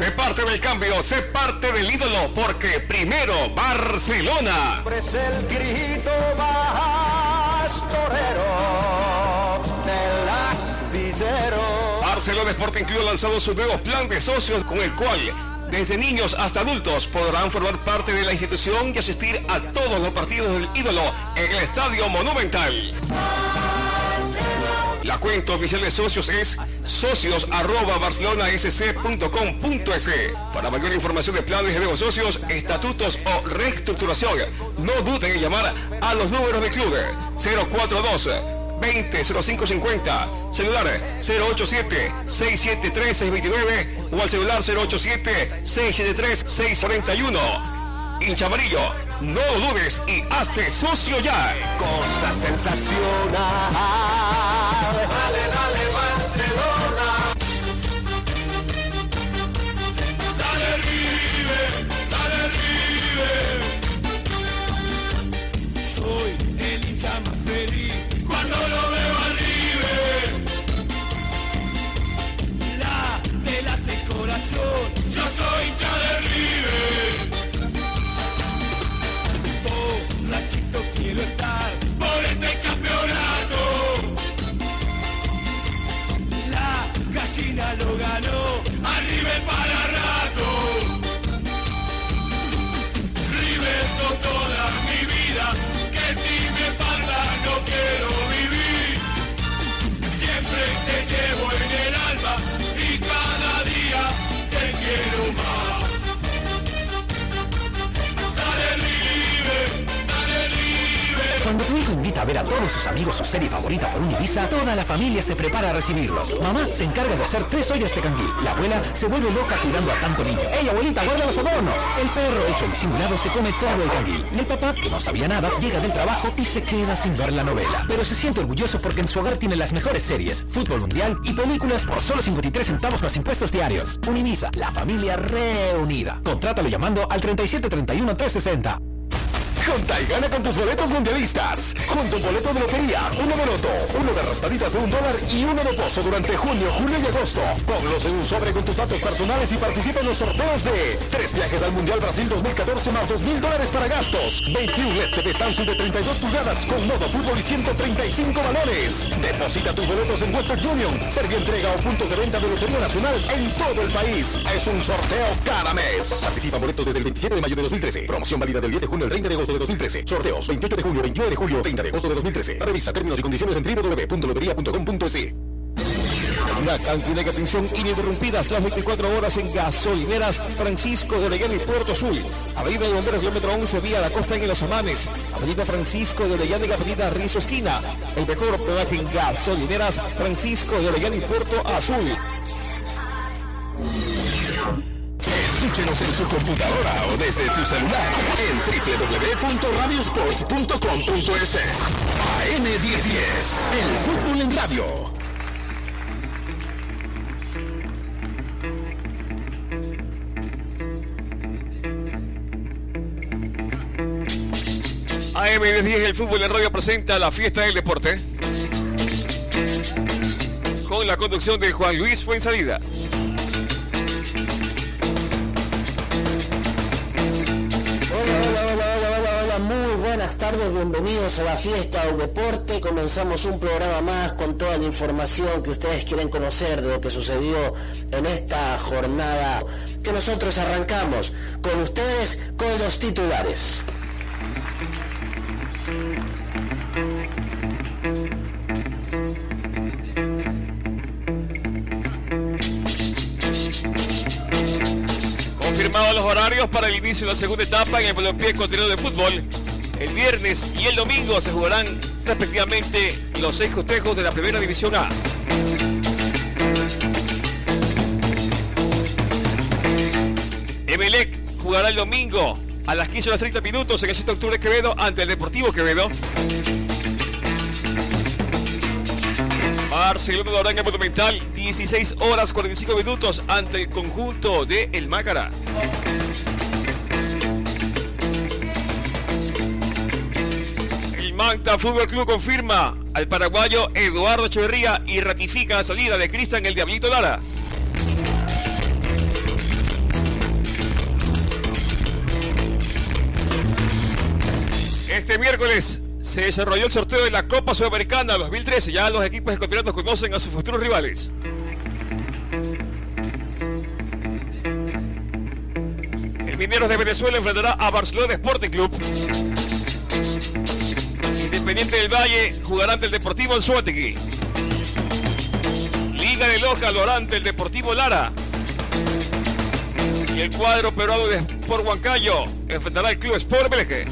Sé parte del cambio, sé parte del ídolo, porque primero Barcelona. el grito más torero del astillero. Barcelona Sporting Club ha lanzado su nuevo plan de socios con el cual desde niños hasta adultos podrán formar parte de la institución y asistir a todos los partidos del ídolo en el Estadio Monumental. La cuenta oficial de socios es socios Para mayor información de planes de socios, estatutos o reestructuración, no duden en llamar a los números del club. 042 200550, celular 087 673 629 o al celular 087 673 641. Hincha amarillo, no dudes y hazte socio ya. Cosa sensacional. Dale, dale, Barcelona. Dale, River, dale, River. Soy el hincha más feliz cuando lo veo a ver a todos sus amigos su serie favorita por un Ibiza, toda la familia se prepara a recibirlos. Mamá se encarga de hacer tres ollas de canguil. La abuela se vuelve loca cuidando a tanto niño. ¡Ey, abuelita, guarda los adornos! El perro, hecho y simulado, se come todo el canguil. El papá, que no sabía nada, llega del trabajo y se queda sin ver la novela. Pero se siente orgulloso porque en su hogar tiene las mejores series, fútbol mundial y películas por solo 53 centavos más impuestos diarios. Univisa, la familia reunida. Contrátalo llamando al 3731 360. Junta y gana con tus boletos mundialistas. Junto un boleto de lotería, uno de uno de raspaditas de un dólar y uno de pozo durante junio, julio y agosto. Ponlos en un sobre con tus datos personales y participa en los sorteos de tres viajes al Mundial Brasil 2014 más dos mil dólares para gastos. 21 LED TV Samsung de 32 pulgadas con modo fútbol y 135 balones. Deposita tus boletos en Western Union, Servio Entrega o puntos de venta de Lotería Nacional en todo el país. Es un sorteo cada mes. Participa en boletos desde el 27 de mayo de 2013. Promoción válida del 10 de junio al 30 de agosto de 2013. Sorteos 28 de junio, 29 de julio, 30 de agosto de 2013. Revisa términos y condiciones en www.lotería.com.es. Una cantidad de atención ininterrumpidas las 24 horas en gasolineras Francisco de Orellana y Puerto Azul. Avenida de Bomberos, kilómetro 11, vía la costa en Los Amanes. Avenida Francisco de Orellana y Avenida Rizo Esquina. El mejor peaje en gasolineras Francisco de Orellana y Puerto Azul. Escúchenos en su computadora o desde tu celular en www.radiosport.com.es. AM1010, el fútbol en radio. AM1010, el fútbol en radio presenta la fiesta del deporte. Con la conducción de Juan Luis Fuensalida. Bienvenidos a la fiesta del deporte. Comenzamos un programa más con toda la información que ustedes quieren conocer de lo que sucedió en esta jornada que nosotros arrancamos con ustedes con los titulares. Confirmados los horarios para el inicio de la segunda etapa en el balompié continental de fútbol. El viernes y el domingo se jugarán respectivamente los seis cotejos de la primera división A. Emelec jugará el domingo a las 15 horas 30 minutos en el 7 de octubre Quevedo ante el Deportivo Quevedo. Barcelona ahora en el Monumental, 16 horas 45 minutos ante el conjunto de El Mácara. Manta Fútbol Club confirma al paraguayo Eduardo Echeverría y ratifica la salida de Cristian el Diablito Lara. Este miércoles se desarrolló el sorteo de la Copa Sudamericana 2013. Ya los equipos escotiranos conocen a sus futuros rivales. El Mineros de Venezuela enfrentará a Barcelona Sporting Club. Independiente del Valle jugará ante el Deportivo Anzuategui. Liga de Loja lo hará ante el Deportivo Lara. Y el cuadro peruano de Sport Huancayo enfrentará al Club Sport Beleje.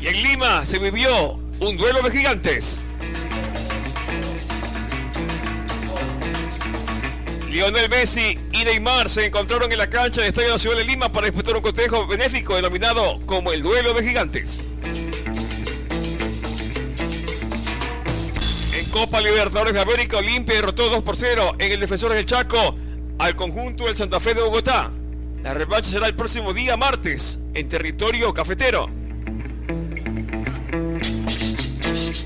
Y en Lima se vivió un duelo de gigantes. Lionel Messi y Neymar se encontraron en la cancha del Estadio Nacional de Lima para disputar un cotejo benéfico denominado como el duelo de gigantes. En Copa Libertadores de América, Olimpia derrotó 2 por 0 en el Defensor del Chaco al conjunto del Santa Fe de Bogotá. La revancha será el próximo día martes en territorio cafetero.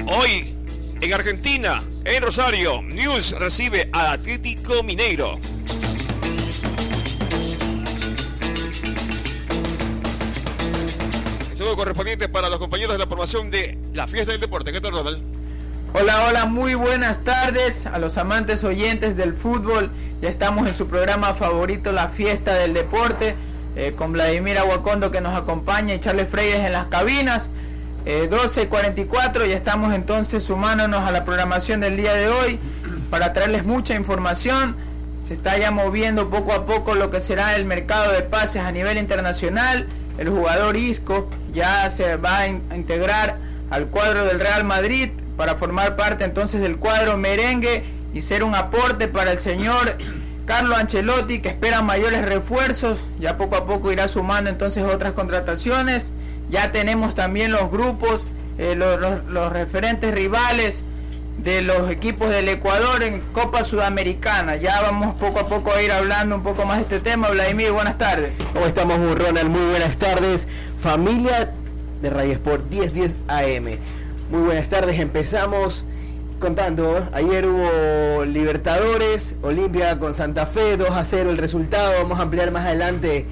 Hoy, en Argentina, en Rosario, News recibe a Atlético Mineiro. El saludo correspondiente para los compañeros de la formación de la fiesta del deporte. ¿Qué tal, Ronald? Hola, hola, muy buenas tardes a los amantes oyentes del fútbol. Ya estamos en su programa favorito, La Fiesta del Deporte, eh, con Vladimir Aguacondo que nos acompaña y Charles Freyes en las cabinas. Eh, 12.44, ya estamos entonces sumándonos a la programación del día de hoy para traerles mucha información. Se está ya moviendo poco a poco lo que será el mercado de pases a nivel internacional. El jugador Isco ya se va a a integrar al cuadro del Real Madrid para formar parte entonces del cuadro merengue y ser un aporte para el señor Carlo Ancelotti que espera mayores refuerzos. Ya poco a poco irá sumando entonces otras contrataciones. Ya tenemos también los grupos, eh, los, los- referentes rivales de los equipos del Ecuador en Copa Sudamericana. Ya vamos poco a poco a ir hablando un poco más de este tema. Vladimir, buenas tardes. ¿Cómo estamos, Ronald? Muy buenas tardes. Familia de Radio Sport 1010 AM. Muy buenas tardes. Empezamos contando. Ayer hubo Libertadores, Olimpia con Santa Fe, 2 a 0 el resultado. Vamos a ampliar más adelante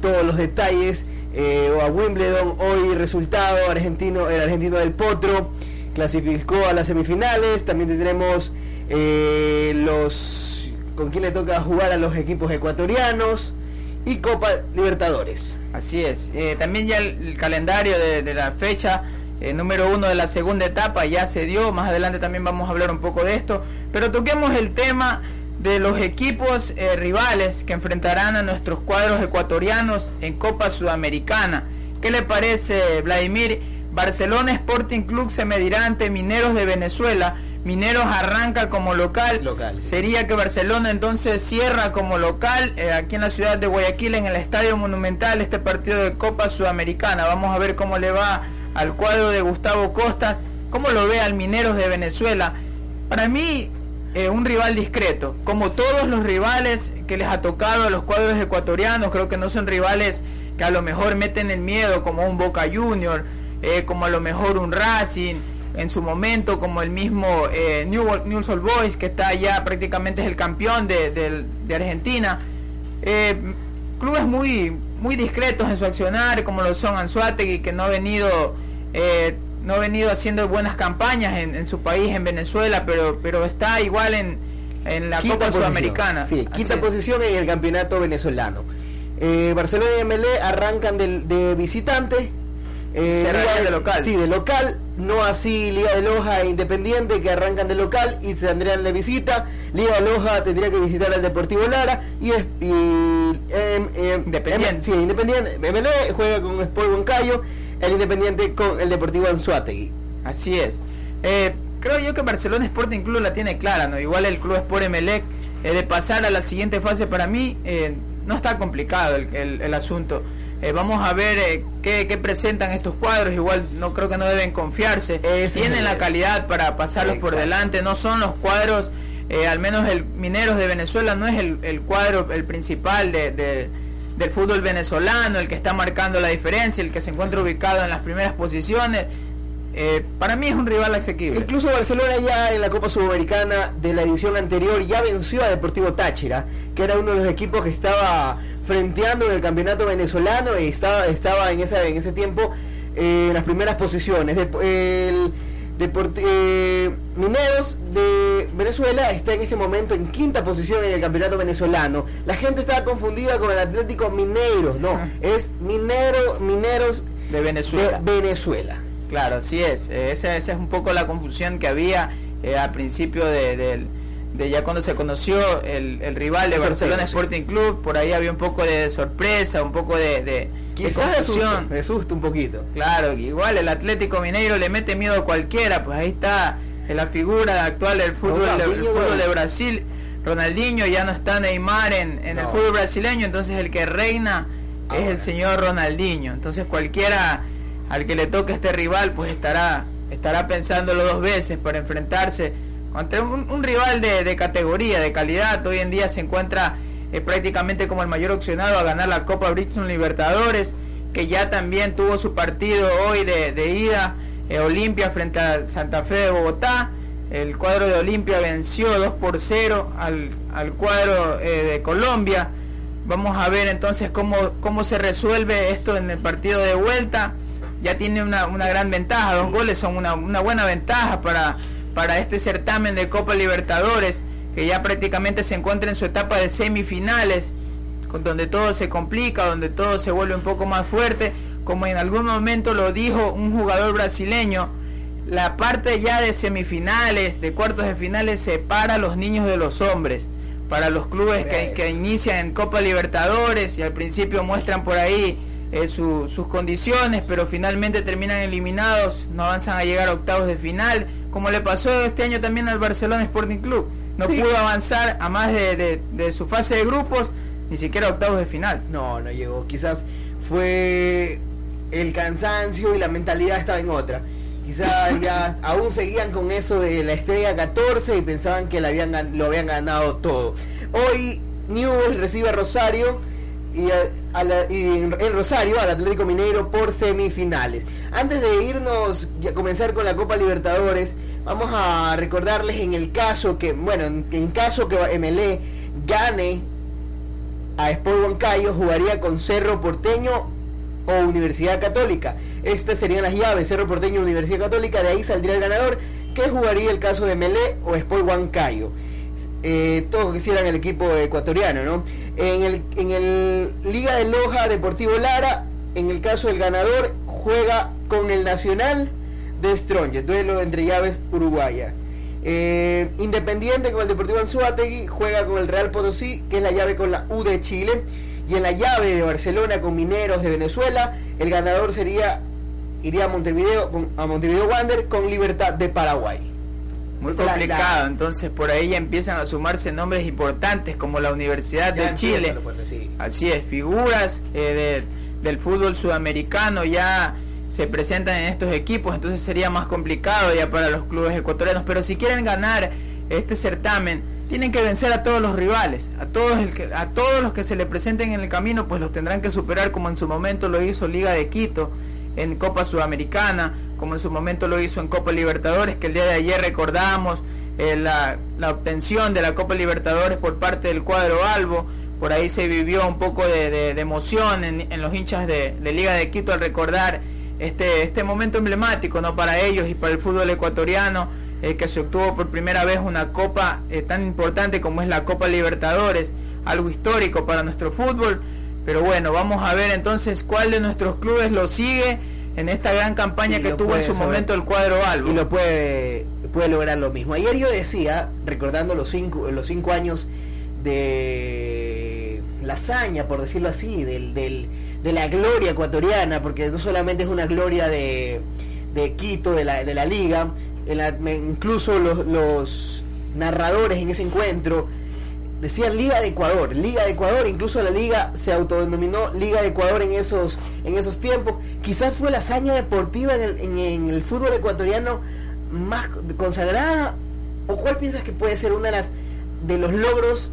todos los detalles. Eh, a Wimbledon, hoy resultado, argentino, el argentino del Potro clasificó a las semifinales. También tendremos eh, los con quién le toca jugar a los equipos ecuatorianos y Copa Libertadores. Así es. Eh, también ya el, calendario de, de la fecha eh, número uno de la segunda etapa ya se dio. Más adelante también vamos a hablar un poco de esto. Pero toquemos el tema de los equipos eh, rivales que enfrentarán a nuestros cuadros ecuatorianos en Copa Sudamericana. ¿Qué le parece, Vladimir? Barcelona Sporting Club se medirá ante Mineros de Venezuela. Mineros arranca como local. Local. Sería que Barcelona entonces cierra como local eh, aquí en la ciudad de Guayaquil en el Estadio Monumental este partido de Copa Sudamericana. Vamos a ver cómo le va al cuadro de Gustavo Costas, cómo lo ve al Mineros de Venezuela. Para mí, eh, un rival discreto, como todos los rivales que les ha tocado a los cuadros ecuatorianos, creo que no son rivales que a lo mejor meten el miedo como un Boca Junior, eh, como a lo mejor un Racing, en su momento como el mismo eh, New, Newell's Old Boys que está ya prácticamente es el campeón de, de- de Argentina. Eh, clubes muy muy discretos en su accionar como lo son Anzuategui que no ha venido eh, no ha venido haciendo buenas campañas en, en su país en Venezuela pero pero está igual en, en la Quinta Copa posición. Sudamericana Sí, quinta posición en el campeonato venezolano. Eh, Barcelona y MLE arrancan del- de, visitante. Eh, Cerrarían Liga- de local. Sí, de local. No así Liga de Loja e Independiente que arrancan de local y se tendrían de visita. Liga de Loja tendría que visitar al Deportivo Lara y, es- y Independiente. em- sí, Independiente. MLE juega con Sport Huancayo, el Independiente con el Deportivo Anzuategui. Así es. Eh, creo yo que Barcelona Sporting Club la tiene clara, ¿no? Igual el Club Sport Emelec, eh, de pasar a la siguiente fase para mí, eh, no está complicado el, el- el asunto. Eh, vamos a ver eh, qué, qué presentan estos cuadros. Igual no creo que no deben confiarse. Ese Tienen la calidad para pasarlos por delante. No son los cuadros, eh, al menos el Mineros de Venezuela no es el, el cuadro, el principal de, de- del fútbol venezolano, el que está marcando la diferencia, el que se encuentra ubicado en las primeras posiciones eh, para mí es un rival asequible. Incluso Barcelona ya en la Copa Sudamericana de la edición anterior ya venció a Deportivo Táchira, que era uno de los equipos que estaba frenteando en el campeonato venezolano y estaba, estaba en, esa, en ese tiempo eh, en las primeras posiciones. Deport- eh, Mineros de Venezuela está en este momento en quinta posición en el campeonato venezolano. La gente estaba confundida con el Atlético Mineiros, no, es Minero, Mineros de Venezuela. de Venezuela. Claro, así es. Eh, esa, esa es un poco la confusión que había eh, al principio de, del- de ya cuando se conoció el, el rival de El Barcelona sorteo, sí. Sporting Club. Por ahí había un poco de sorpresa, un poco de, de, Quizás de confusión. susto, de susto un poquito. Claro, igual el Atlético Mineiro le mete miedo a cualquiera, pues ahí está la figura actual del fútbol, fútbol de. Brasil. Ronaldinho ya no está Neymar en, en el fútbol brasileño, entonces el que reina es el señor Ronaldinho. Entonces cualquiera al que le toque este rival, pues estará estará pensándolo dos veces para enfrentarse contra un, rival de, categoría, de calidad. Hoy en día se encuentra eh, prácticamente como el mayor opcionado a ganar la Copa Bridgestone Libertadores, que ya también tuvo su partido hoy de, ida, eh, Olimpia frente a Santa Fe de Bogotá. El cuadro de Olimpia venció 2 por 0 al, al cuadro eh, de Colombia. Vamos a ver entonces cómo, cómo se resuelve esto en el partido de vuelta. Ya tiene una, una gran ventaja, dos goles son una buena ventaja para, para este certamen de Copa Libertadores, que ya prácticamente se encuentra en su etapa de semifinales, con donde todo se complica, donde todo se vuelve un poco más fuerte, como en algún momento lo dijo un jugador brasileño, la parte ya de semifinales, de cuartos de finales, separa a los niños de los hombres. Para los clubes que, que inician en Copa Libertadores y al principio muestran por ahí eh, su- sus condiciones, pero finalmente terminan eliminados, no avanzan a llegar a octavos de final, como le pasó este año también al Barcelona Sporting Club. No Sí. pudo avanzar a más de, de- de su fase de grupos, ni siquiera a octavos de final. No, no llegó. Quizás fue el cansancio y la mentalidad estaba en otra. Quizás ya aún seguían con eso de la estrella 14 y pensaban que la habían, lo habían ganado todo. Hoy Newell recibe a Rosario y, a- la- y en Rosario al Atlético Mineiro por semifinales. Antes de irnos a comenzar con la Copa Libertadores, vamos a recordarles en el caso que, bueno, en, en caso que MLE gane a Sport Huancayo jugaría con Cerro Porteño o Universidad Católica. Estas serían las llaves, Cerro Porteño, Universidad Católica, de ahí saldría el ganador, que jugaría el caso de Melé o Sport Huancayo. Eh, todos quisieran el equipo ecuatoriano, ¿no? En el, en el Liga de Loja Deportivo Lara, en el caso del ganador, juega con el Nacional de Stronge, duelo entre llaves uruguaya. Eh, Independiente con el Deportivo Anzuategui juega con el Real Potosí, que es la llave con la U de Chile. Y en la llave de Barcelona con Mineros de Venezuela, el ganador sería iría a Montevideo, a Montevideo Wander con Libertad de Paraguay. Muy es complicado, la- entonces por ahí ya empiezan a sumarse nombres importantes como la Universidad Ya de Chile. lo fuerte, sí. Así es, figuras eh, de- del fútbol sudamericano ya se presentan en estos equipos, entonces sería más complicado ya para los clubes ecuatorianos. Pero si quieren ganar este certamen, tienen que vencer a todos los rivales, a todos, el que- a todos los que se le presenten en el camino, pues los tendrán que superar como en su momento lo hizo Liga de Quito en Copa Sudamericana, como en su momento lo hizo en Copa Libertadores, que el día de ayer recordamos eh, la, obtención de la Copa Libertadores por parte del cuadro Albo. Por ahí se vivió un poco de, emoción en, los hinchas de, de Liga de Quito al recordar este, este momento emblemático ¿no? para ellos y para el fútbol ecuatoriano, eh, que se obtuvo por primera vez una copa eh, tan importante como es la Copa Libertadores, algo histórico para nuestro fútbol. Pero bueno, vamos a ver entonces cuál de nuestros clubes lo sigue en esta gran campaña Y que tuvo en su sobre- momento el cuadro Albo. Y lo puede, puede lograr lo mismo. Ayer yo decía, recordando los cinco, los cinco años de la hazaña, por decirlo así, del, del- de la gloria ecuatoriana, porque no solamente es una gloria de, de Quito, de la, de la liga, en la- incluso los, los narradores en ese encuentro decían Liga de Ecuador, Liga de Ecuador, incluso la liga se autodenominó Liga de Ecuador en esos, en esos tiempos. Quizás fue la hazaña deportiva en el, en- el fútbol ecuatoriano más consagrada. ¿O cuál piensas que puede ser una de las de los logros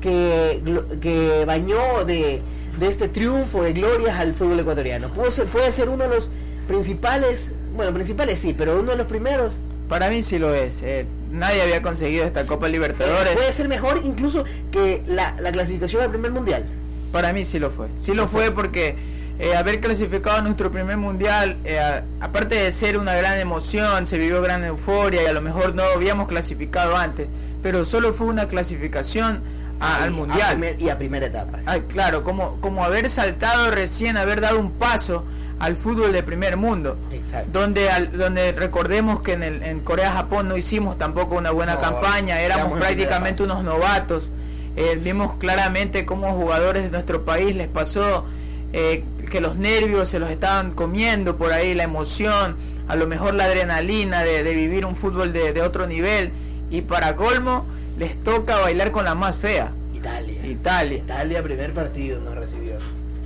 que, que bañó de, de este triunfo de glorias al fútbol ecuatoriano? Puede ser, puede ser uno de los principales, bueno, principales sí, pero uno de los primeros. Para mí sí lo es. Eh, nadie había conseguido esta Copa Libertadores. Puede ser mejor incluso que la, la clasificación al primer mundial. Para mí sí lo fue. Sí lo fue porque eh, haber clasificado a nuestro primer mundial, eh, a- aparte de ser una gran emoción, se vivió gran euforia y a lo mejor no habíamos clasificado antes, pero solo fue una clasificación a- al a mundial. primer- y a primera etapa. Ay, claro, como, como haber saltado recién, haber dado un paso al fútbol de primer mundo. Exacto. Donde, al- donde recordemos que en, el, en Corea-Japón no hicimos tampoco una buena No, campaña, éramos prácticamente unos novatos. Eh, vimos claramente cómo jugadores de nuestro país les pasó eh, que los nervios se los estaban comiendo por ahí, la emoción, a lo mejor la adrenalina de, de vivir un fútbol de, de otro nivel. Y para colmo, les toca bailar con la más fea, Italia. Italia. Italia, primer partido nos recibió.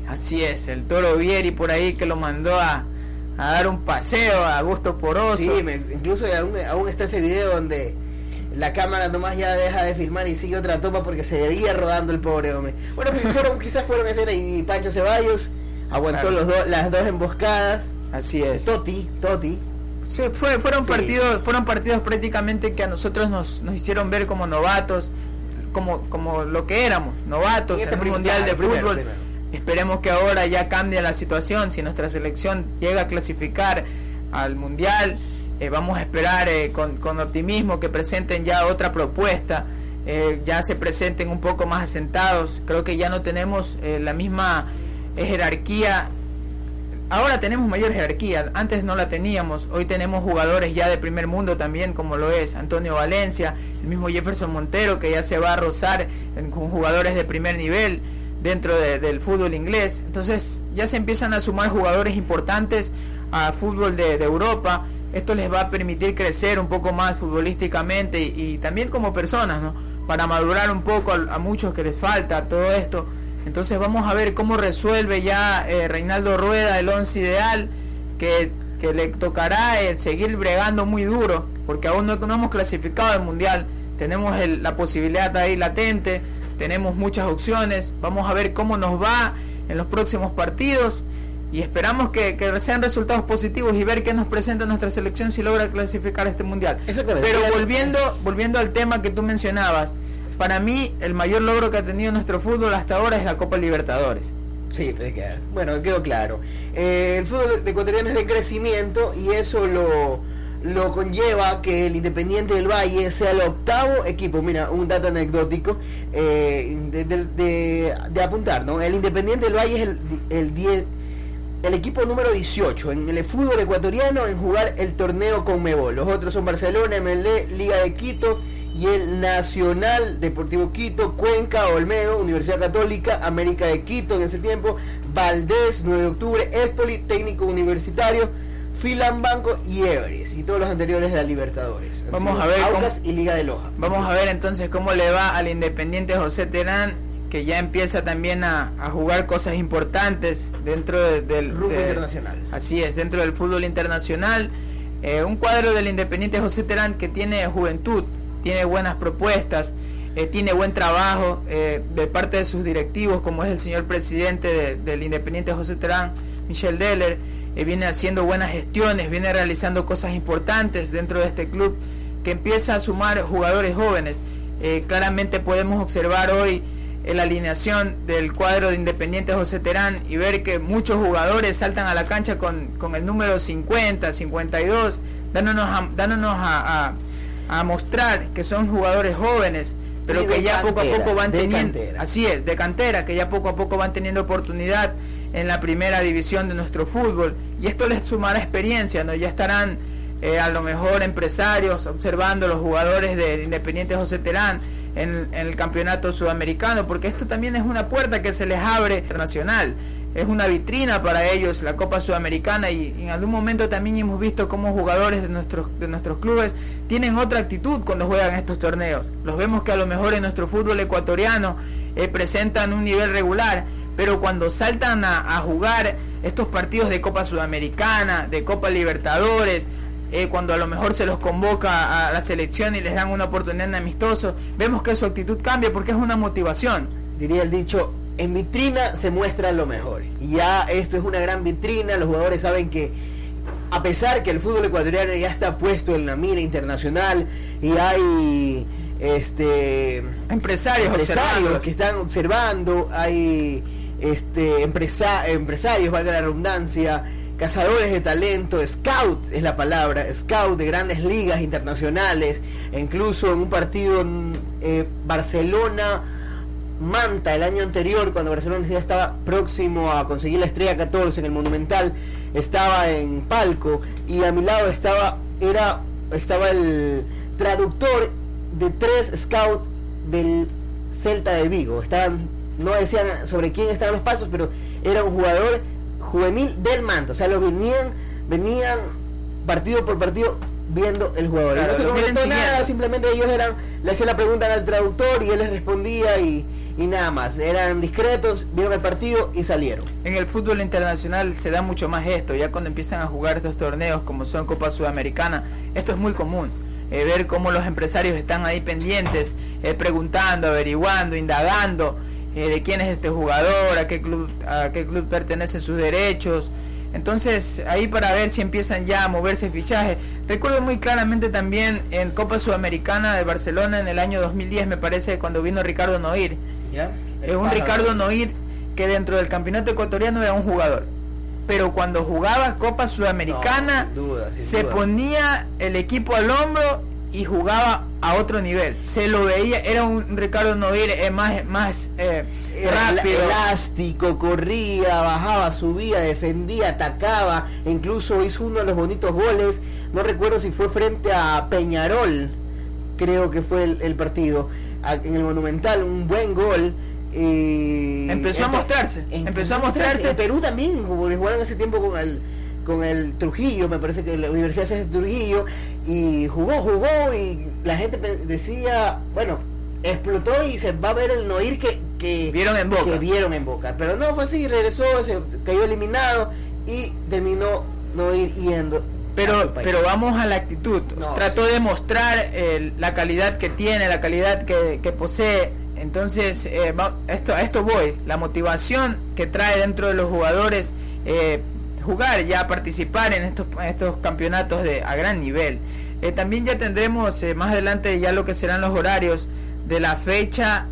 Así es, el Toro Vieri por ahí que lo mandó a, a dar un paseo a gusto poroso. Sí, me- incluso aún, aún está ese video donde la cámara nomás ya deja de filmar y sigue otra toma porque se seguía rodando el pobre hombre. Bueno, fue- fueron, quizás fueron escenas y Pancho Ceballos aguantó Claro. los dos las dos emboscadas. Así es. Toti, Toti. Sí, fue, fueron Sí. partidos, fueron partidos prácticamente que a nosotros nos, nos hicieron ver como novatos, como, como lo que éramos, novatos En ese en un primer- mundial de primero, fútbol. primero. Esperemos que ahora ya cambie la situación. Si nuestra selección llega a clasificar al mundial, eh, vamos a esperar eh, con, optimismo que presenten ya otra propuesta, eh, ya se presenten un poco más asentados. Creo que ya no tenemos eh, la misma jerarquía ahora tenemos mayor jerarquía, antes no la teníamos, hoy tenemos jugadores ya de primer mundo también, como lo es Antonio Valencia, el mismo Jefferson Montero, que ya se va a rozar con jugadores de primer nivel dentro de- del fútbol inglés. Entonces ya se empiezan a sumar jugadores importantes a fútbol de, Europa. Esto les va a permitir crecer un poco más futbolísticamente y, también como personas, ¿no? Para madurar un poco a, muchos que les falta todo esto. Entonces vamos a ver cómo resuelve ya eh, Reinaldo Rueda el once ideal, que, que le tocará eh, seguir bregando muy duro, porque aún no, hemos clasificado al Mundial, tenemos el- la posibilidad ahí latente, tenemos muchas opciones, vamos a ver cómo nos va en los próximos partidos y esperamos que, que sean resultados positivos y ver qué nos presenta nuestra selección si logra clasificar este Mundial. Pero volviendo, volviendo al tema que tú mencionabas, para mí el mayor logro que ha tenido nuestro fútbol hasta ahora es la Copa Libertadores. Sí, bueno, quedó claro. Eh, el fútbol ecuatoriano es de crecimiento y eso lo, lo conlleva que el Independiente del Valle sea el octavo equipo. Mira, un dato anecdótico eh, de, apuntar, ¿no? El Independiente del Valle es el, el 10 el equipo número 18 en el fútbol ecuatoriano en jugar el torneo con Mebol. Los otros son Barcelona, MLE, Liga de Quito y el Nacional Deportivo Quito, Cuenca, Olmedo, Universidad Católica, América de Quito en ese tiempo, Valdés, 9 de octubre, Espoli, Técnico Universitario, Filan Banco y Everest y todos los anteriores de la Libertadores. Han Vamos a ver cómo- y Liga de Loja. Vamos a ver entonces cómo le va al Independiente José Terán, que ya empieza también a, a jugar cosas importantes dentro de- del de- internacional. Así es, dentro del fútbol internacional. Eh, un cuadro del Independiente José Terán que tiene juventud, tiene buenas propuestas, eh, tiene buen trabajo eh, de parte de sus directivos, como es el señor presidente de- del Independiente José Terán, Michel Deller. Eh, viene haciendo buenas gestiones, viene realizando cosas importantes dentro de este club que empieza a sumar jugadores jóvenes. Eh, claramente podemos observar hoy eh, la alineación del cuadro de Independiente José Terán y ver que muchos jugadores saltan a la cancha con, con el número 50, 52, dándonos a, dándonos a, a- a mostrar que son jugadores jóvenes, pero que ya poco a poco van teniendo, cantera. así es, de cantera, que ya poco a poco van teniendo oportunidad en la primera división de nuestro fútbol y esto les sumará experiencia, ¿no? Ya estarán eh, a lo mejor empresarios observando los jugadores del Independiente José Terán en, el campeonato sudamericano, porque esto también es una puerta que se les abre internacional, es una vitrina para ellos la Copa Sudamericana y, y en algún momento también hemos visto cómo jugadores de nuestros, de nuestros clubes tienen otra actitud cuando juegan estos torneos. Los vemos que a lo mejor en nuestro fútbol ecuatoriano eh, presentan un nivel regular, pero cuando saltan a, a jugar estos partidos de Copa Sudamericana, de Copa Libertadores, eh, cuando a lo mejor se los convoca a la selección y les dan una oportunidad en amistoso, vemos que su actitud cambia porque es una motivación. diría el dicho, en vitrina se muestra lo mejor. Y ya esto es una gran vitrina, los jugadores saben que a pesar que el fútbol ecuatoriano ya está puesto en la mira internacional y hay este empresarios, empresarios que están observando, hay este empresa, empresarios, valga la redundancia, cazadores de talento, scout es la palabra, scout de grandes ligas internacionales, incluso en un partido en eh, Barcelona Manta el año anterior, cuando Barcelona ya estaba próximo a conseguir la estrella 14 en el Monumental, estaba en palco y a mi lado estaba, era, estaba el traductor de tres scouts del Celta de Vigo. Estaban, no decían sobre quién estaban los pasos, pero era un jugador juvenil del Manta. O sea, lo venían, venían partido por partido viendo el jugador. y no se comentó nada, simplemente ellos eran, le hacían la pregunta al traductor y él les respondía y y nada más. Eran discretos, vieron el partido y salieron. En el fútbol internacional se da mucho más esto, ya cuando empiezan a jugar estos torneos como son Copa Sudamericana, esto es muy común. Eh, ver cómo los empresarios están ahí pendientes, eh, preguntando, averiguando, indagando eh, de quién es este jugador, a qué club, a qué club pertenecen sus derechos. Entonces, ahí para ver si empiezan ya a moverse fichajes. Recuerdo muy claramente también en Copa Sudamericana de Barcelona en el año 2010, me parece, cuando vino Ricardo Noir es un Ricardo Noir que dentro del campeonato ecuatoriano era un jugador. Pero cuando jugaba Copa Sudamericana, se ponía el equipo al hombro y jugaba a otro nivel. Se lo veía, era un Ricardo Noir eh, más, más eh, rápido. Elástico, corría, bajaba, subía, defendía, atacaba. Incluso hizo uno de los bonitos goles. No recuerdo si fue frente a Peñarol, creo que fue el partido en el Monumental, un buen gol. y empezó a mostrarse. empezó a mostrarse. Perú también, porque jugaron ese tiempo con el con el Trujillo, me parece que la Universidad es de Trujillo, y jugó, jugó, y la gente decía, bueno, explotó y se va a ver el Noir que, que vieron en boca. vieron en boca. Pero no fue así, regresó, se cayó eliminado y terminó Noir yendo pero, pero vamos a la actitud. Trató de mostrar eh, la calidad que tiene, la calidad que, posee. Entonces, eh, esto, a esto voy. La motivación que trae dentro de los jugadores eh, jugar, ya participar en estos, estos campeonatos de, a gran nivel. también ya tendremos más adelante ya lo que serán los horarios de la fecha,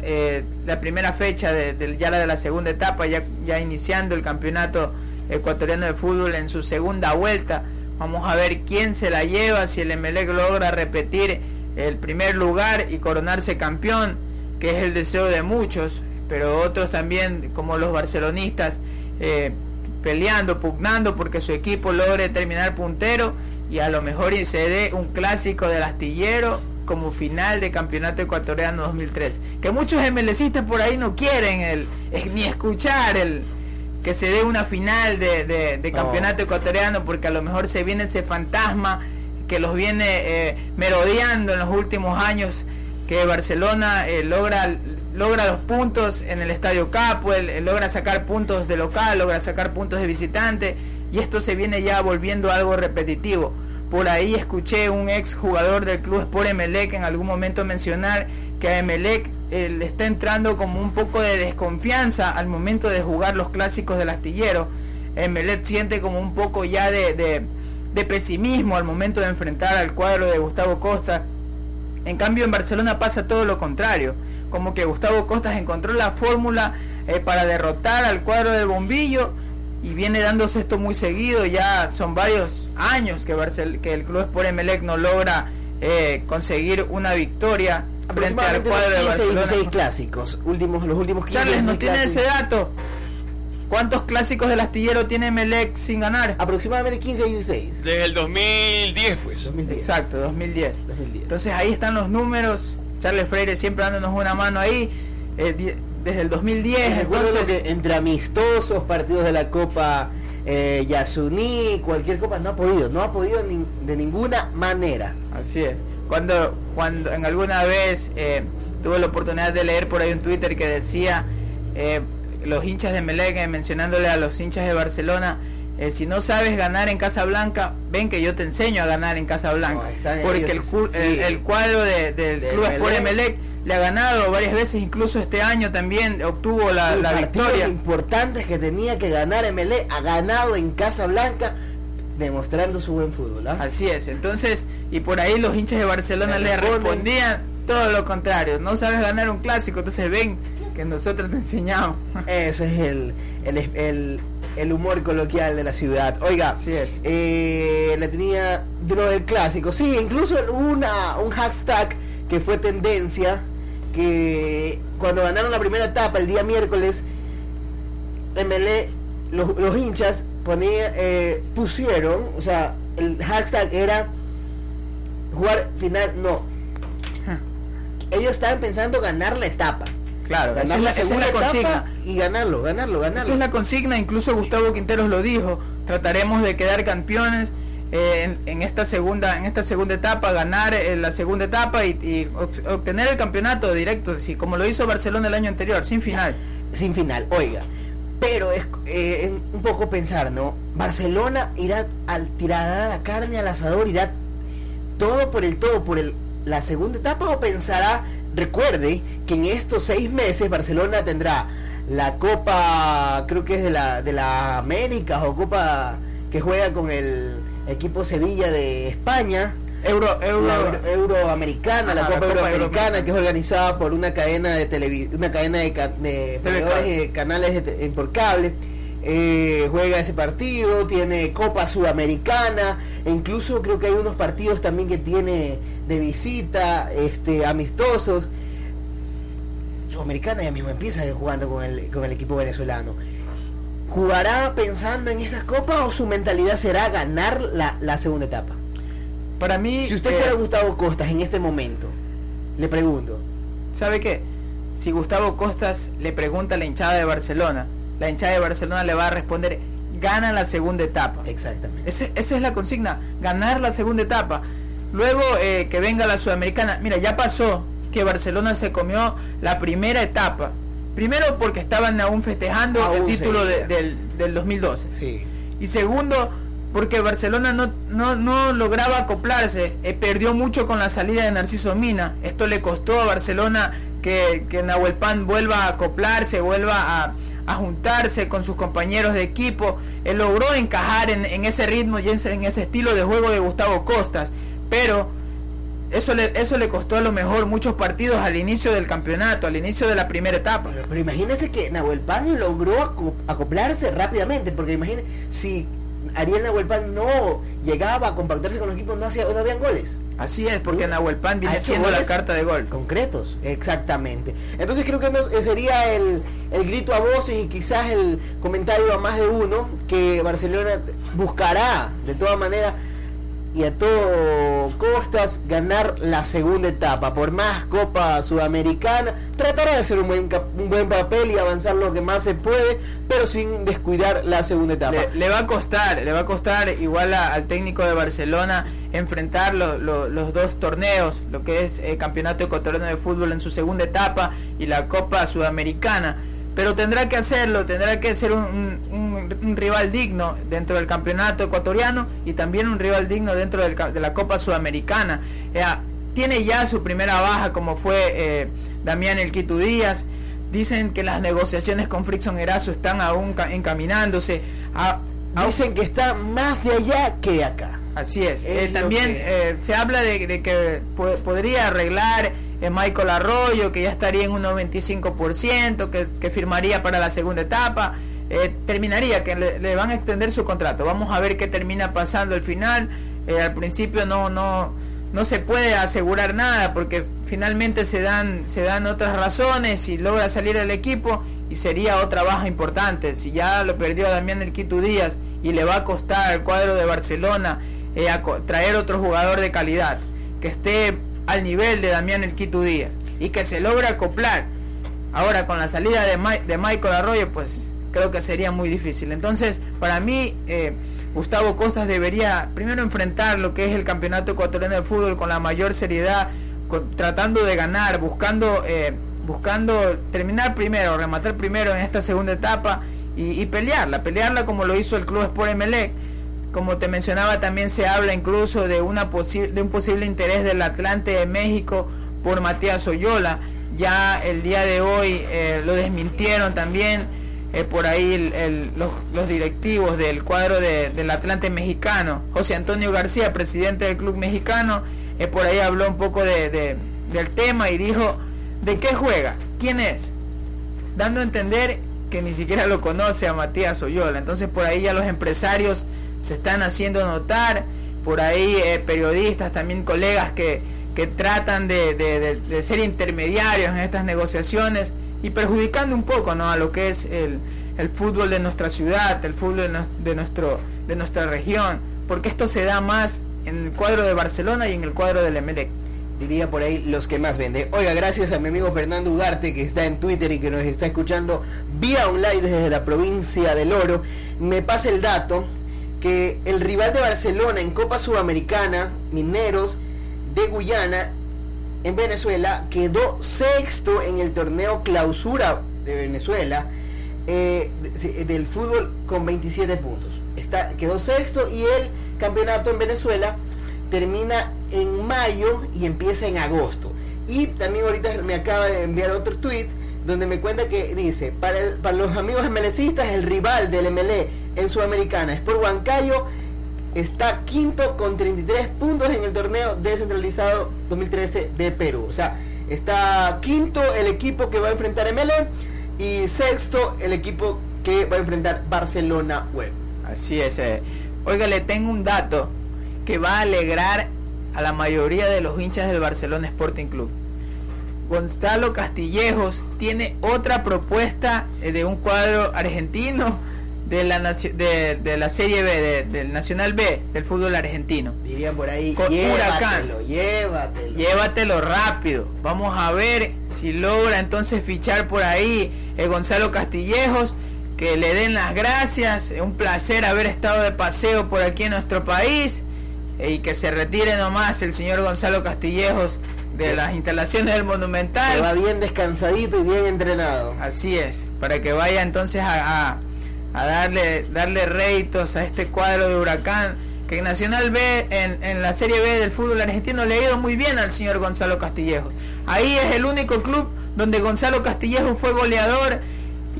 la primera fecha de, ya la de la segunda etapa, ya, ya iniciando el campeonato ecuatoriano de fútbol en su segunda vuelta. Vamos a ver quién se la lleva, si el Emelec logra repetir el primer lugar y coronarse campeón, que es el deseo de muchos, pero otros también, como los barcelonistas, eh, peleando, pugnando porque su equipo logre terminar puntero y a lo mejor se dé un clásico del astillero como final de campeonato ecuatoriano 2003. Que muchos MLCistas por ahí no quieren el, ni escuchar el, que se dé una final de, campeonato ecuatoriano porque a lo mejor se viene ese fantasma que los viene eh, merodeando en los últimos años que Barcelona eh, logra logra los puntos en el Estadio Capo, logra sacar puntos de local, logra sacar puntos de visitante y esto se viene ya volviendo algo repetitivo. Por ahí escuché un ex jugador del club Sport Emelec en algún momento mencionar que a Emelec eh, le está entrando como un poco de desconfianza al momento de jugar los clásicos del astillero. Emelec siente como un poco ya de, de, pesimismo al momento de enfrentar al cuadro de Gustavo Costa. En cambio en Barcelona pasa todo lo contrario, como que Gustavo Costa encontró la fórmula eh, para derrotar al cuadro del bombillo y viene dándose esto muy seguido, ya son varios años que, que el Club Sport Emelec no logra eh, conseguir una victoria frente al cuadro de Barcelona. 16 clásicos, últimos, los últimos 15 Charles, ¿no tiene ese dato? ¿Cuántos clásicos del astillero tiene Melec sin ganar? Aproximadamente 15 y 16. Desde el 2010, pues. Exacto, 2010. Entonces ahí están los números. Charles Freire siempre dándonos una mano ahí. Eh, desde el 2010. entonces... que entre amistosos, partidos de la Copa eh, Yasuní, cualquier copa, no ha podido. No ha podido de ninguna manera. Así es. Cuando, cuando en alguna vez eh, tuve la oportunidad de leer por ahí un Twitter que decía eh, los hinchas de Melec mencionándole a los hinchas de Barcelona eh, si no sabes ganar en Casablanca, ven que yo te enseño a ganar en Casablanca. porque el, el, cuadro del Club Sport Emelec le ha ganado varias veces, incluso este año también obtuvo la, la victoria. importantes que tenía que ganar Emelec, ha ganado en Casablanca demostrando su buen fútbol. ¿ah? Así es, entonces, y por ahí los hinchas de Barcelona Le respondían todo lo contrario. No sabes ganar un clásico, entonces ven que nosotros te enseñamos. Ese es el, el, el- el humor coloquial de la ciudad. Oiga, Así es. eh, la tenía de lo del clásico. Sí, incluso una, un hashtag que fue tendencia, que cuando ganaron la primera etapa el día miércoles, MLE, los, los hinchas ponía, eh, pusieron, o sea, el hashtag era jugar final, no. Ellos estaban pensando ganar la etapa. Claro, Ganar es la, segunda consigna. y ganarlo, ganarlo, ganarlo. Esa es la consigna, incluso Gustavo Quinteros lo dijo. Trataremos de quedar campeones eh, en, en esta segunda en esta segunda etapa, ganar eh, la segunda etapa y, y ob- obtener el campeonato directo, así como lo hizo Barcelona el año anterior, sin final. sin final. Oiga, pero es eh, un poco pensar, ¿no? Barcelona irá al tirar la carne al asador, irá todo por el todo por el la segunda etapa o pensará, recuerde que en estos seis meses Barcelona tendrá la Copa, creo que es de la de la América o Copa que juega con el equipo Sevilla de España. Euro, euro, la Euro- Euroamericana, la Copa Euroamericana, que es organizada por una cadena de televi- una cadena de, ca- de canales de por cable. Eh, juega ese partido, tiene Copa Sudamericana, e incluso creo que hay unos partidos también que tiene de visita, este, amistosos. Sudamericana ya mismo empieza jugando con el, con el equipo venezolano. ¿Jugará pensando en esas copas o su mentalidad será ganar la, la segunda etapa? Para mí, Si usted eh, fuera Gustavo Costas en este momento, le pregunto, ¿sabe qué? Si Gustavo Costas le pregunta a la hinchada de Barcelona, la hinchada de Barcelona le va a responder, gana la segunda etapa. exactamente. Ese- esa es la consigna, ganar la segunda etapa. Luego eh, que venga la sudamericana. Mira, ya pasó que Barcelona se comió la primera etapa. Primero porque estaban aún festejando Aún el título de- del, del 2012. Sí. Y segundo porque Barcelona no, no, no lograba acoplarse. eh, perdió mucho con la salida de Narciso Mina. Esto le costó a Barcelona que, que Nahuel Pan vuelva a acoplarse, vuelva a, a juntarse con sus compañeros de equipo. Él logró encajar en, en ese ritmo y en ese, en ese estilo de juego de Gustavo Costas. Pero eso le, eso le costó a lo mejor muchos partidos al inicio del campeonato, al inicio de la primera etapa. Pero imagínese que Nahuel Pan logró aco- acoplarse rápidamente, porque imagínese, si Ariel Nahuel Pan no llegaba a compactarse con los equipos, no, hacía, no habían goles. Así es, porque Nahuel Pan viene siendo la carta de gol. Concretos, exactamente. Entonces creo que eh, sería el, el grito a voces y quizás el comentario a más de uno que Barcelona buscará de todas maneras y a todo costas ganar la segunda etapa. Por más Copa Sudamericana, tratará de hacer un buen, un buen papel y avanzar lo que más se puede, pero sin descuidar la segunda etapa. Le, va a costar, le va a costar igual a- al técnico de Barcelona enfrentar lo- lo- los dos torneos, lo que es el Campeonato Ecuatoriano de Fútbol en su segunda etapa y la Copa Sudamericana. Pero tendrá que hacerlo, tendrá que ser un, un- un rival digno dentro del campeonato ecuatoriano y también un rival digno dentro del de la Copa Sudamericana. Eh, tiene ya su primera baja como fue eh, Damián El Quito Díaz. Dicen que las negociaciones con Frickson Erazo están aún ca- encaminándose. A, a- Dicen que está más de allá que de acá. Así es. Es Eh, también que- eh, se habla de, de que po- podría arreglar Michael Arroyo, que ya estaría en un 95%, que, que firmaría para la segunda etapa. Eh, terminaría, que le, le van a extender su contrato. Vamos a ver qué termina pasando al final. Eh, al principio no, no, no se puede asegurar nada porque finalmente se dan, se dan otras razones y logra salir el equipo y sería otra baja importante. Si ya lo perdió Damián El Quito Díaz y le va a costar al cuadro de Barcelona eh, a traer otro jugador de calidad que esté al nivel de Damián El Quito Díaz y que se logre acoplar. Ahora con la salida de, Mi- de Michael Arroyo, pues creo que sería muy difícil. Entonces, para mí, eh, Gustavo Costas debería primero enfrentar lo que es el campeonato ecuatoriano de fútbol con la mayor seriedad, con- tratando de ganar, buscando, eh, buscando terminar primero, rematar primero en esta segunda etapa y, y pelearla, pelearla como lo hizo el Club Sport Emelec. Como te mencionaba, también se habla incluso de, una de un posible interés del Atlante de México por Matías Oyola. Ya el día de hoy eh, lo desmintieron también. eh, por ahí los directivos del cuadro de- del Atlante mexicano, José Antonio García, presidente del club mexicano, eh, por ahí habló un poco de, de- del tema y dijo, ¿de qué juega? ¿Quién es? Dando a entender que ni siquiera lo conoce a Matías Oyola. Entonces por ahí ya los empresarios se están haciendo notar, por ahí eh, periodistas, también colegas que, que tratan de, de- de- ser intermediarios en estas negociaciones y perjudicando un poco ¿no? a lo que es el, el fútbol de nuestra ciudad, el fútbol de nuestro, de nuestra región, porque esto se da más en el cuadro de Barcelona y en el cuadro del Emelec. diría por ahí los que más vende. Oiga, gracias a mi amigo Fernando Ugarte que está en Twitter y que nos está escuchando vía online desde la provincia del Oro. Me pasa el dato que el rival de Barcelona en Copa Sudamericana, Mineros de Guyana, en Venezuela, quedó sexto en el torneo clausura de Venezuela eh, de- del fútbol con 27 puntos. Está, quedó sexto y el campeonato en Venezuela termina en mayo y empieza en agosto. Y también ahorita me acaba de enviar otro tweet donde me cuenta que dice, para, los amigos MLCistas, el rival del MLE en Sudamericana, Sport Huancayo, está quinto con 33 puntos en el torneo descentralizado 2013 de Perú. O sea, está quinto el equipo que va a enfrentar MLE y sexto el equipo que va a enfrentar Barcelona Web. Así es. eh. Oiga, le tengo un dato que va a alegrar a la mayoría de los hinchas del Barcelona Sporting Club. Gonzalo Castillejos tiene otra propuesta eh, de un cuadro argentino de la, de, de la Serie B, de- del Nacional B, del fútbol argentino. Dirían por ahí, Con Huracán. llévatelo, llévatelo. Llévatelo rápido. Vamos a ver si logra entonces fichar por ahí eh, Gonzalo Castillejos. Que le den las gracias. Es un placer haber estado de paseo por aquí en nuestro país. eh, y que se retire nomás el señor Gonzalo Castillejos de las instalaciones del Que va Monumental. bien descansadito y bien entrenado. Así es. Para que vaya entonces a, a- a darle, darle réditos a este cuadro de huracán. Que Nacional B, en, en la Serie B del fútbol argentino, le ha ido muy bien al señor Gonzalo Castillejos. Ahí es el único club donde Gonzalo Castillejos fue goleador.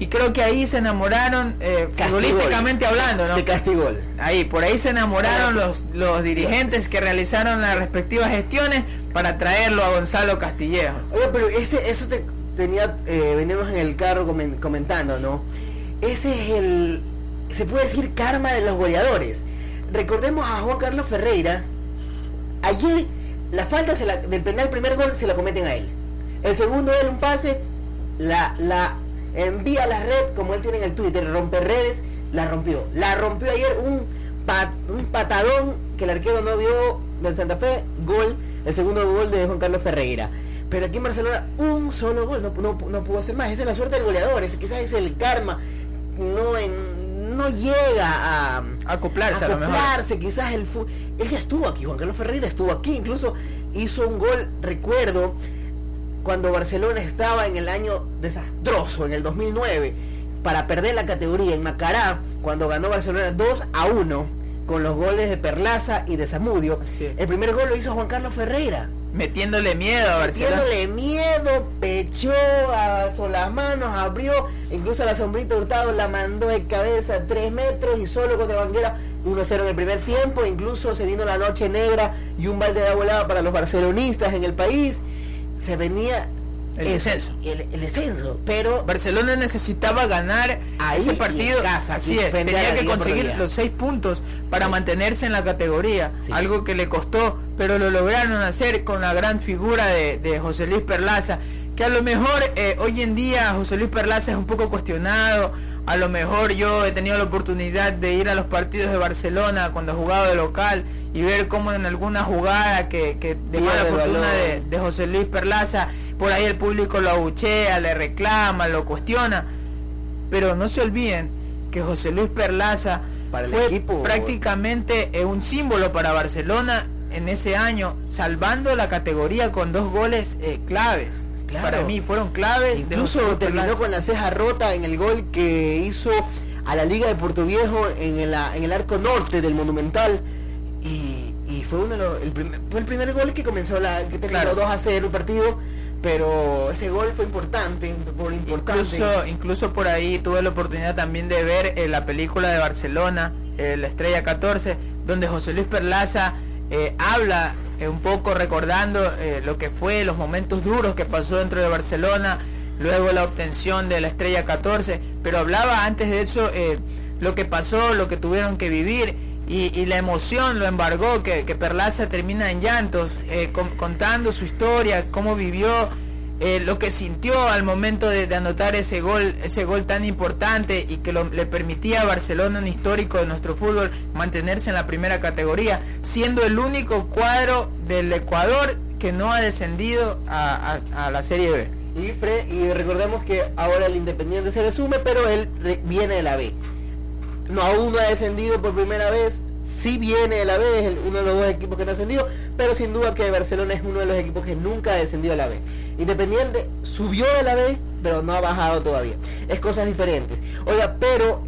Y creo que ahí se enamoraron, eh, futbolísticamente hablando, ¿no? De Castigol. Ahí, por ahí se enamoraron los, los dirigentes que realizaron las respectivas gestiones para traerlo a Gonzalo Castillejos. Oye, pero ese, eso te tenía, eh, veníamos en el carro comen- comentando, ¿no? Ese es el, se puede decir, karma de los goleadores. Recordemos a Juan Carlos Ferreira. Ayer, la falta se la- del penal, primer gol, se la cometen a él. El segundo, él un pase, la, la envía a la red, como él tiene en el Twitter, rompe redes, la rompió. La rompió ayer un, un patadón que el arquero no vio del Santa Fe, gol, el segundo gol de Juan Carlos Ferreira. Pero aquí en Barcelona un solo gol, no, no, no pudo hacer más. Esa es la suerte del goleador, ese quizás es el karma. No, en- no llega a Acoplarse a lo mejor. acoplarse, quizás el él ya estuvo aquí, Juan Carlos Ferreira estuvo aquí, incluso hizo un gol, recuerdo, cuando Barcelona estaba en el año desastroso, en el 2009, para perder la categoría en Macará, cuando ganó Barcelona 2 a 1 con los goles de Perlaza y de Zamudio. El primer gol lo hizo Juan Carlos Ferreira. Metiéndole miedo a Barcelona. Metiéndole miedo, pechó, las manos, abrió, incluso a la sombrita Hurtado la mandó de cabeza a 3 metros y solo contra Banguera 1-0 en el primer tiempo, incluso se vino la noche negra y un balde de agua helada para los barcelonistas en el país. Se venía El eso, descenso. El, el descenso, pero Barcelona necesitaba ganar Ahí ese partido. casa, así es, tenía que conseguir los seis puntos para Sí. mantenerse en la categoría. Sí. Algo que le costó, pero lo lograron hacer con la gran figura de, de José Luis Perlaza. Que a lo mejor eh, hoy en día José Luis Perlaza es un poco cuestionado. A lo mejor yo he tenido la oportunidad de ir a los partidos de Barcelona cuando he jugado de local y ver cómo en alguna jugada que, que de mala el fortuna de, de José Luis Perlaza, por ahí el público lo abuchea, le reclama, lo cuestiona. Pero no se olviden que José Luis Perlaza Para el fue equipo- prácticamente eh, un símbolo para Barcelona en ese año, salvando la categoría con dos goles eh, claves. Claro. Para mí fueron claves. de Incluso terminó con la ceja rota en el gol que hizo a la Liga de Puerto Viejo en el, en el arco norte del Monumental. Y, y fue uno de los, el primer, fue el primer gol que comenzó la que terminó Claro. 2 a 0 el partido. pero ese gol fue importante, por importante. Incluso, incluso por ahí tuve la oportunidad también de ver eh, la película de Barcelona, eh, La Estrella 14, donde José Luis Perlaza eh, habla eh, un poco recordando eh, lo que fue, los momentos duros que pasó dentro de Barcelona, luego la obtención de la Estrella 14, pero hablaba antes de eso eh, lo que pasó, lo que tuvieron que vivir y, y la emoción lo embargó, que, que Perlaza termina en llantos, eh, con- contando su historia, cómo vivió, eh, lo que sintió al momento de, anotar ese gol, ese gol tan importante y que lo- le permitía a Barcelona, un histórico de nuestro fútbol, mantenerse en la primera categoría, siendo el único cuadro del Ecuador que no ha descendido a, a- la Serie B. Y, Fre- y recordemos que ahora el Independiente se resume, pero él viene de la B. No, aún no ha descendido por primera vez. Sí viene de la B, es el- uno de los dos equipos que no ha ascendido, pero sin duda que Barcelona es uno de los equipos que nunca ha descendido a la B. Independiente subió de la B, pero no ha bajado todavía. Es cosas diferentes. Oiga, pero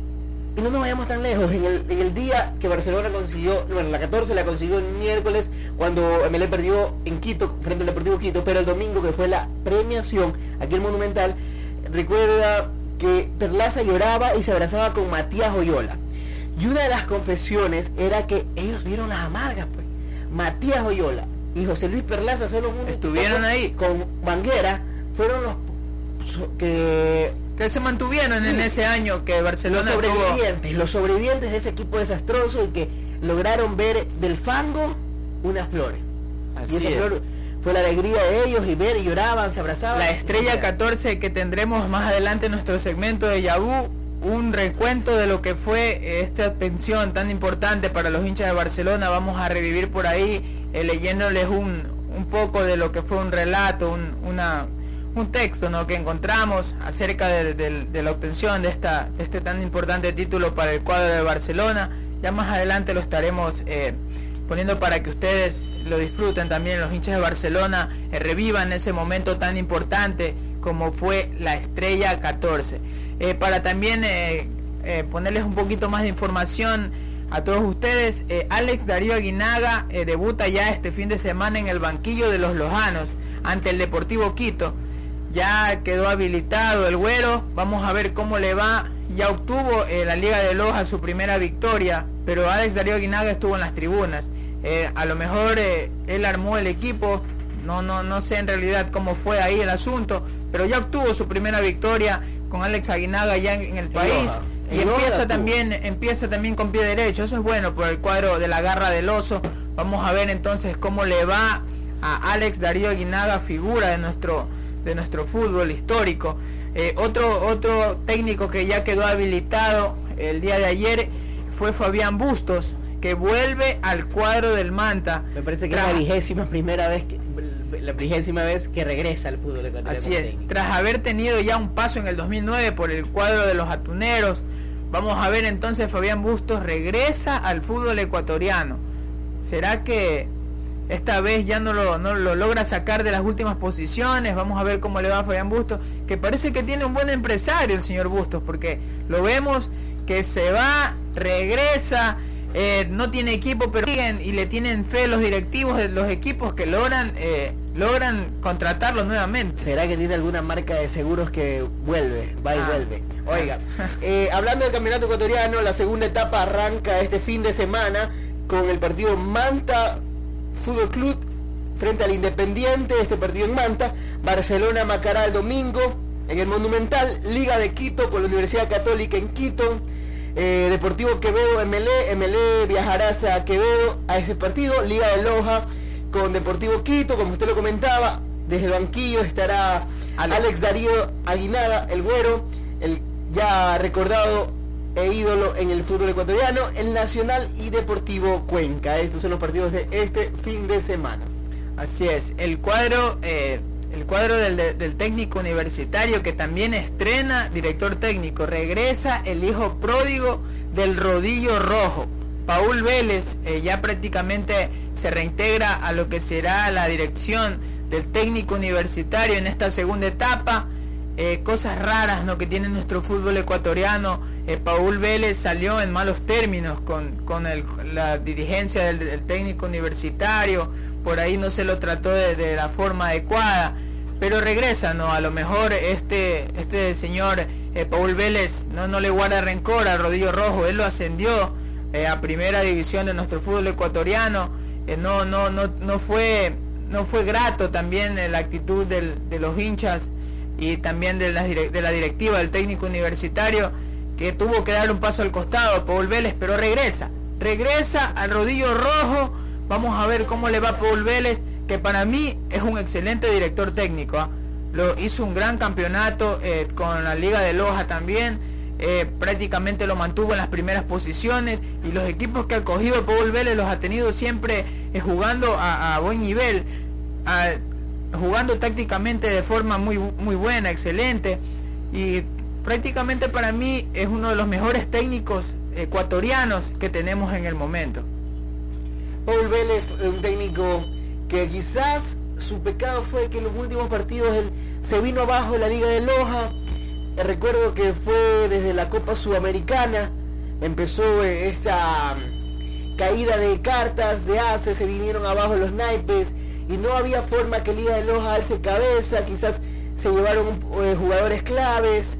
y no nos vayamos tan lejos. En el, en el día que Barcelona consiguió, bueno, la 14 la consiguió el miércoles cuando MLE perdió en Quito, frente al Deportivo Quito, pero el domingo que fue la premiación aquí en Monumental, recuerda que Perlaza lloraba y se abrazaba con Matías Oyola. Y una de las confesiones era que ellos vieron las amargas, pues. Matías Oyola y José Luis Perlaza son los únicos Estuvieron ahí. con Banguera, fueron los que Que se mantuvieron en ese año que los Barcelona tuvo... sobrevivientes, los sobrevivientes de ese equipo desastroso y que lograron ver del fango unas flores. Así y esa es. flor fue la alegría de ellos y ver y lloraban, se abrazaban. La estrella 14 que tendremos más adelante en nuestro segmento de Yabú, un recuento de lo que fue esta pensión tan importante para los hinchas de Barcelona. Vamos a revivir por ahí eh, leyéndoles un, un poco de lo que fue un relato, un, una, un texto ¿no? que encontramos acerca de, la obtención de, esta, de este tan importante título para el cuadro de Barcelona. Ya más adelante lo estaremos eh, poniendo para que ustedes lo disfruten también, los hinchas de Barcelona eh, revivan ese momento tan importante como fue la estrella 14. Eh, para también eh, eh, ponerles un poquito más de información a todos ustedes, Alex Darío Aguinaga debuta ya este fin de semana en el banquillo de los Lojanos ante el Deportivo Quito. Ya quedó habilitado el güero, vamos a ver cómo le va. Ya obtuvo la Liga de Loja su primera victoria, pero Alex Darío Aguinaga estuvo en las tribunas. A lo mejor él armó el equipo, no, no, no sé en realidad cómo fue ahí el asunto, pero ya obtuvo su primera victoria con Alex Aguinaga ya en, el país. Y empieza también, empieza también con pie derecho, eso es bueno por el cuadro de la garra del oso. Vamos a ver entonces cómo le va a Alex Darío Aguinaga, figura de nuestro, de nuestro fútbol histórico. Eh, otro, otro técnico que ya quedó habilitado el día de ayer fue Fabián Bustos, que vuelve al cuadro del Manta. Me parece que es la vigésima primera vez que la vigésima vez que regresa al fútbol ecuatoriano. Así es, técnico. tras haber tenido ya un paso en el 2009 por el cuadro de los atuneros, vamos a ver entonces Fabián Bustos regresa al fútbol ecuatoriano. ¿Será que esta vez ya no lo, no lo logra sacar de las últimas posiciones? Vamos a ver cómo le va a Fabián Bustos, que parece que tiene un buen empresario el señor Bustos, porque lo vemos que se va, regresa, eh, no tiene equipo, pero siguen y le tienen fe los directivos de los equipos que logran, eh, logran contratarlo nuevamente. ¿Será que tiene alguna marca de seguros que vuelve, va y Ah. vuelve? Oiga, eh, hablando del campeonato ecuatoriano, la segunda etapa arranca este fin de semana con el partido Manta Fútbol Club frente al Independiente, este partido en Manta, Barcelona Macará el domingo en el Monumental, Liga de Quito con la Universidad Católica en Quito, eh, Deportivo Quevedo MLE, MLE viajará hacia Quevedo a ese partido, Liga de Loja con Deportivo Quito, como usted lo comentaba, desde el banquillo estará Alex, Darío Aguinaga, el güero, el ya recordado e ídolo en el fútbol ecuatoriano, el Nacional y Deportivo Cuenca. Estos son los partidos de este fin de semana. Así es, el cuadro, eh, el cuadro del, de- del técnico universitario que también estrena director técnico, regresa el hijo pródigo del rodillo rojo. Paul Vélez eh, ya prácticamente se reintegra a lo que será la dirección del técnico universitario en esta segunda etapa. Eh, cosas raras ¿no? que tiene nuestro fútbol ecuatoriano. Eh, Paul Vélez salió en malos términos con, con el- la dirigencia del, técnico universitario. Por ahí no se lo trató de, de la forma adecuada. pero regresa, ¿no? A lo mejor este, este señor eh, Paul Vélez no, no le guarda rencor al rodillo rojo, él lo ascendió eh, a primera división de nuestro fútbol ecuatoriano, no, no, no, no fue no fue grato también la actitud del, de los hinchas y también de la, de la directiva del técnico universitario que tuvo que darle un paso al costado Paul Vélez, pero regresa, regresa al rodillo rojo, vamos a ver cómo le va a Paul Vélez, que para mí es un excelente director técnico, ¿ah? lo hizo un gran campeonato eh, con la Liga de Loja también, eh, prácticamente lo mantuvo en las primeras posiciones y los equipos que ha cogido Paul Vélez los ha tenido siempre eh, jugando a, buen nivel, jugando tácticamente de forma muy, muy buena, excelente y prácticamente para mí es uno de los mejores técnicos ecuatorianos que tenemos en el momento. Paul Vélez, un técnico que quizás su pecado fue que en los últimos partidos él se vino abajo de la Liga de Loja recuerdo que fue desde la Copa Sudamericana, empezó esta caída de cartas, de ace, se vinieron abajo los naipes y no había forma que Liga de Loja alce cabeza, quizás se llevaron eh, jugadores claves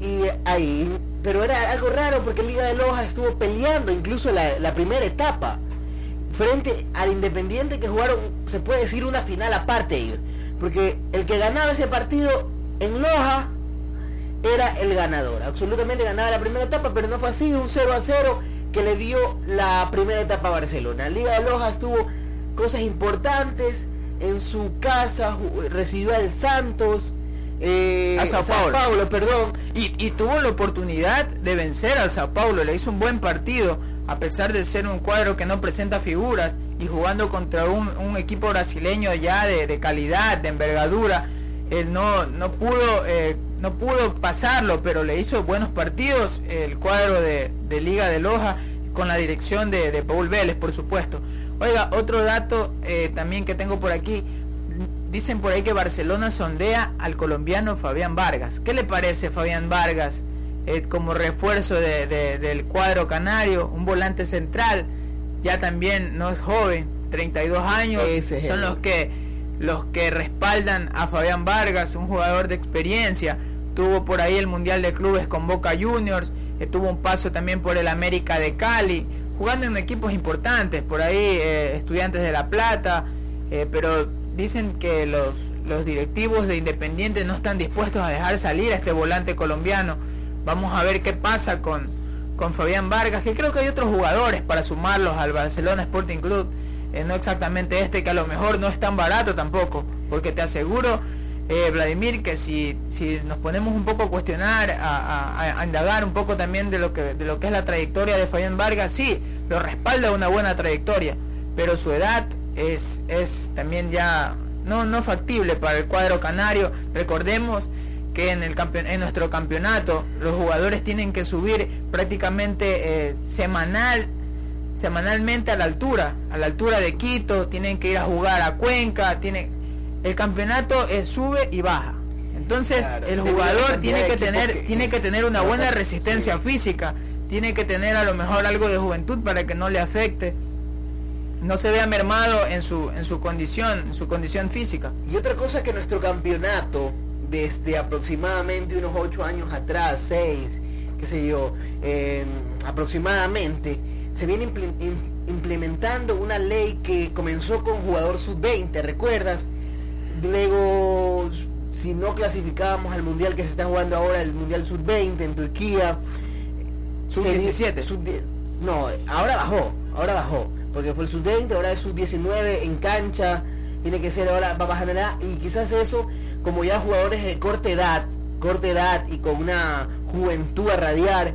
y ahí, pero era algo raro porque Liga de Loja estuvo peleando incluso la, primera etapa frente al Independiente que jugaron, se puede decir, una final aparte porque el que ganaba ese partido en Loja era el ganador. Absolutamente ganaba la primera etapa, pero no fue así, un 0 a 0 que le dio la primera etapa a Barcelona. Liga de Loja tuvo cosas importantes en su casa, recibió al Santos. Eh, a Sao, Paulo. perdón. Y, tuvo la oportunidad de vencer al Sao Paulo, le hizo un buen partido, a pesar de ser un cuadro que no presenta figuras y jugando contra un, equipo brasileño ya de, calidad, de envergadura, él no, no pudo eh, no pudo pasarlo, pero le hizo buenos partidos el cuadro de, Liga de Loja con la dirección de, Paul Vélez, por supuesto. Oiga, otro dato eh, también que tengo por aquí. Dicen por ahí que Barcelona sondea al colombiano Fabián Vargas. ¿Qué le parece Fabián Vargas eh, como refuerzo del cuadro canario? Un volante central, ya también no es joven, 32 años, son los que los que respaldan a Fabián Vargas, un jugador de experiencia tuvo por ahí el Mundial de Clubes con Boca Juniors, eh, tuvo un paso también por el América de Cali, jugando en equipos importantes, por ahí eh, estudiantes de La Plata, eh, pero dicen que los, los directivos de Independiente no están dispuestos a dejar salir a este volante colombiano. Vamos a ver qué pasa con, con Fabián Vargas, que creo que hay otros jugadores para sumarlos al Barcelona Sporting Club, no exactamente este, que a lo mejor no es tan barato tampoco, porque te aseguro eh, Vladimir, que si, si nos ponemos un poco a cuestionar, a, indagar un poco también de lo, que, de lo que es la trayectoria de Fabián Vargas, sí, lo respalda una buena trayectoria, pero su edad es, es también ya no, no factible para el cuadro canario. Recordemos que en, el en nuestro campeonato los jugadores tienen que subir prácticamente eh, semanal semanalmente a la altura, a la altura de Quito, tienen que ir a jugar a Cuenca, tienen el campeonato sube y baja. Entonces el jugador tiene que tener tiene que tener una buena resistencia física, tiene que tener a lo mejor algo de juventud para que no le afecte, no se vea mermado en su en su condición, en su condición física. Y otra cosa que nuestro campeonato desde aproximadamente unos ocho años atrás, seis, qué sé yo, aproximadamente se viene implementando una ley que comenzó con jugador sub-20, ¿recuerdas? Luego, si no clasificábamos al mundial que se está jugando ahora, el mundial sub-20 en Turquía. Sub-17. no, ahora bajó, ahora bajó. Porque fue el sub-20, ahora es sub-19 en cancha. Tiene que ser ahora, va bajando edad. Y quizás eso, como ya jugadores de corta edad, corta edad y con una juventud a radiar,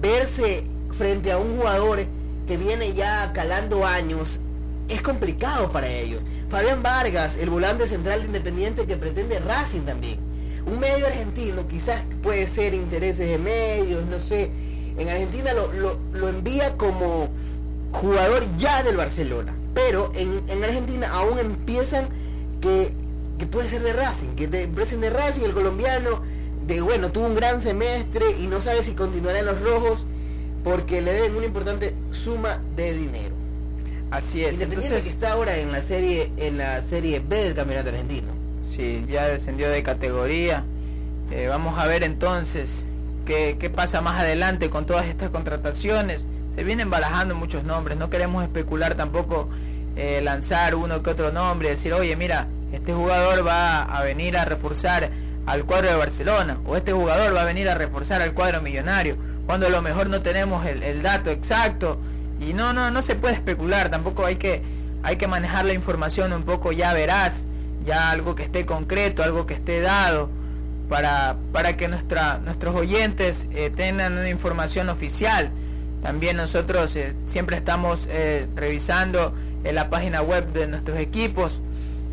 verse frente a un jugador que viene ya calando años, es complicado para ellos. Fabián Vargas, el volante central independiente que pretende Racing también. Un medio argentino, quizás puede ser intereses de medios, no sé. En Argentina lo, envía como jugador ya del Barcelona. Pero en, Argentina aún empiezan que, puede ser de Racing, que de, de Racing, el colombiano, de bueno, tuvo un gran semestre y no sabe si continuará en los rojos porque le deben una importante suma de dinero. Así es. Independiente que está ahora en la serie en la serie B del campeonato argentino. Sí, ya descendió de categoría. Eh, vamos a ver entonces qué, qué pasa más adelante con todas estas contrataciones. Se vienen barajando muchos nombres, no queremos especular tampoco eh, lanzar uno que otro nombre, decir, oye, mira, este jugador va a venir a reforzar al cuadro de Barcelona o este jugador va a venir a reforzar al cuadro millonario, cuando a lo mejor no tenemos el, el dato exacto y no, no, no se puede especular, tampoco hay que, hay que manejar la información un poco ya verás, ya algo que esté concreto, algo que esté dado, para, para que nuestra, nuestros oyentes eh, tengan una información oficial. También nosotros eh, siempre estamos eh, revisando en la página web de nuestros equipos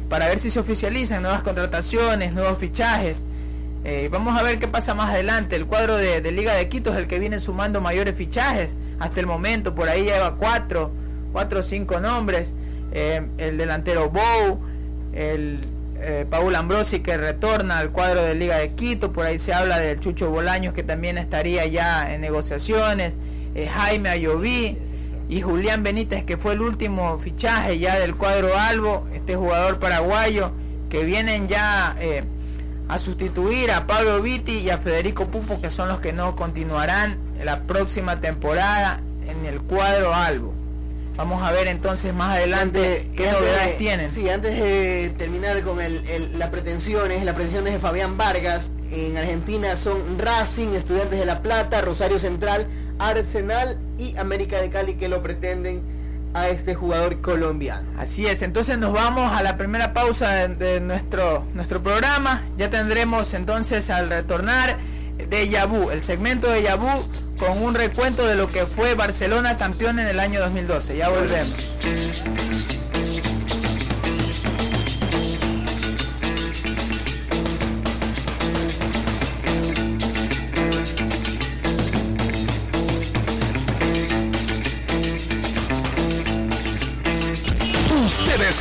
para ver si se oficializan nuevas contrataciones, nuevos fichajes. Eh, vamos a ver qué pasa más adelante. El cuadro de, Liga de Quito es el que viene sumando mayores fichajes hasta el momento. Por ahí lleva cuatro, cuatro o cinco nombres. Eh, el delantero Bow, el eh, Paul Ambrosi que retorna al cuadro de Liga de Quito. Por ahí se habla del Chucho Bolaños que también estaría ya en negociaciones. Jaime Ayoví y Julián Benítez que fue el último fichaje ya del cuadro Albo. Este jugador paraguayo que vienen ya a sustituir a Pablo Vitti y a Federico Pupo, que son los que no continuarán la próxima temporada en el cuadro Albo. Vamos a ver entonces más adelante Antes- qué novedades de- tienen. Sí, antes de terminar con el, el- las pretensiones, las pretensiones de Fabián Vargas en Argentina son Racing, Estudiantes de La Plata, Rosario Central, Arsenal y América de Cali que lo pretenden a este jugador colombiano. Así es, entonces nos vamos a la primera pausa de, nuestro, nuestro programa. Ya tendremos entonces al retornar de Yabú, el segmento de Yabú con un recuento de lo que fue Barcelona campeón en el año 2012. Ya volvemos.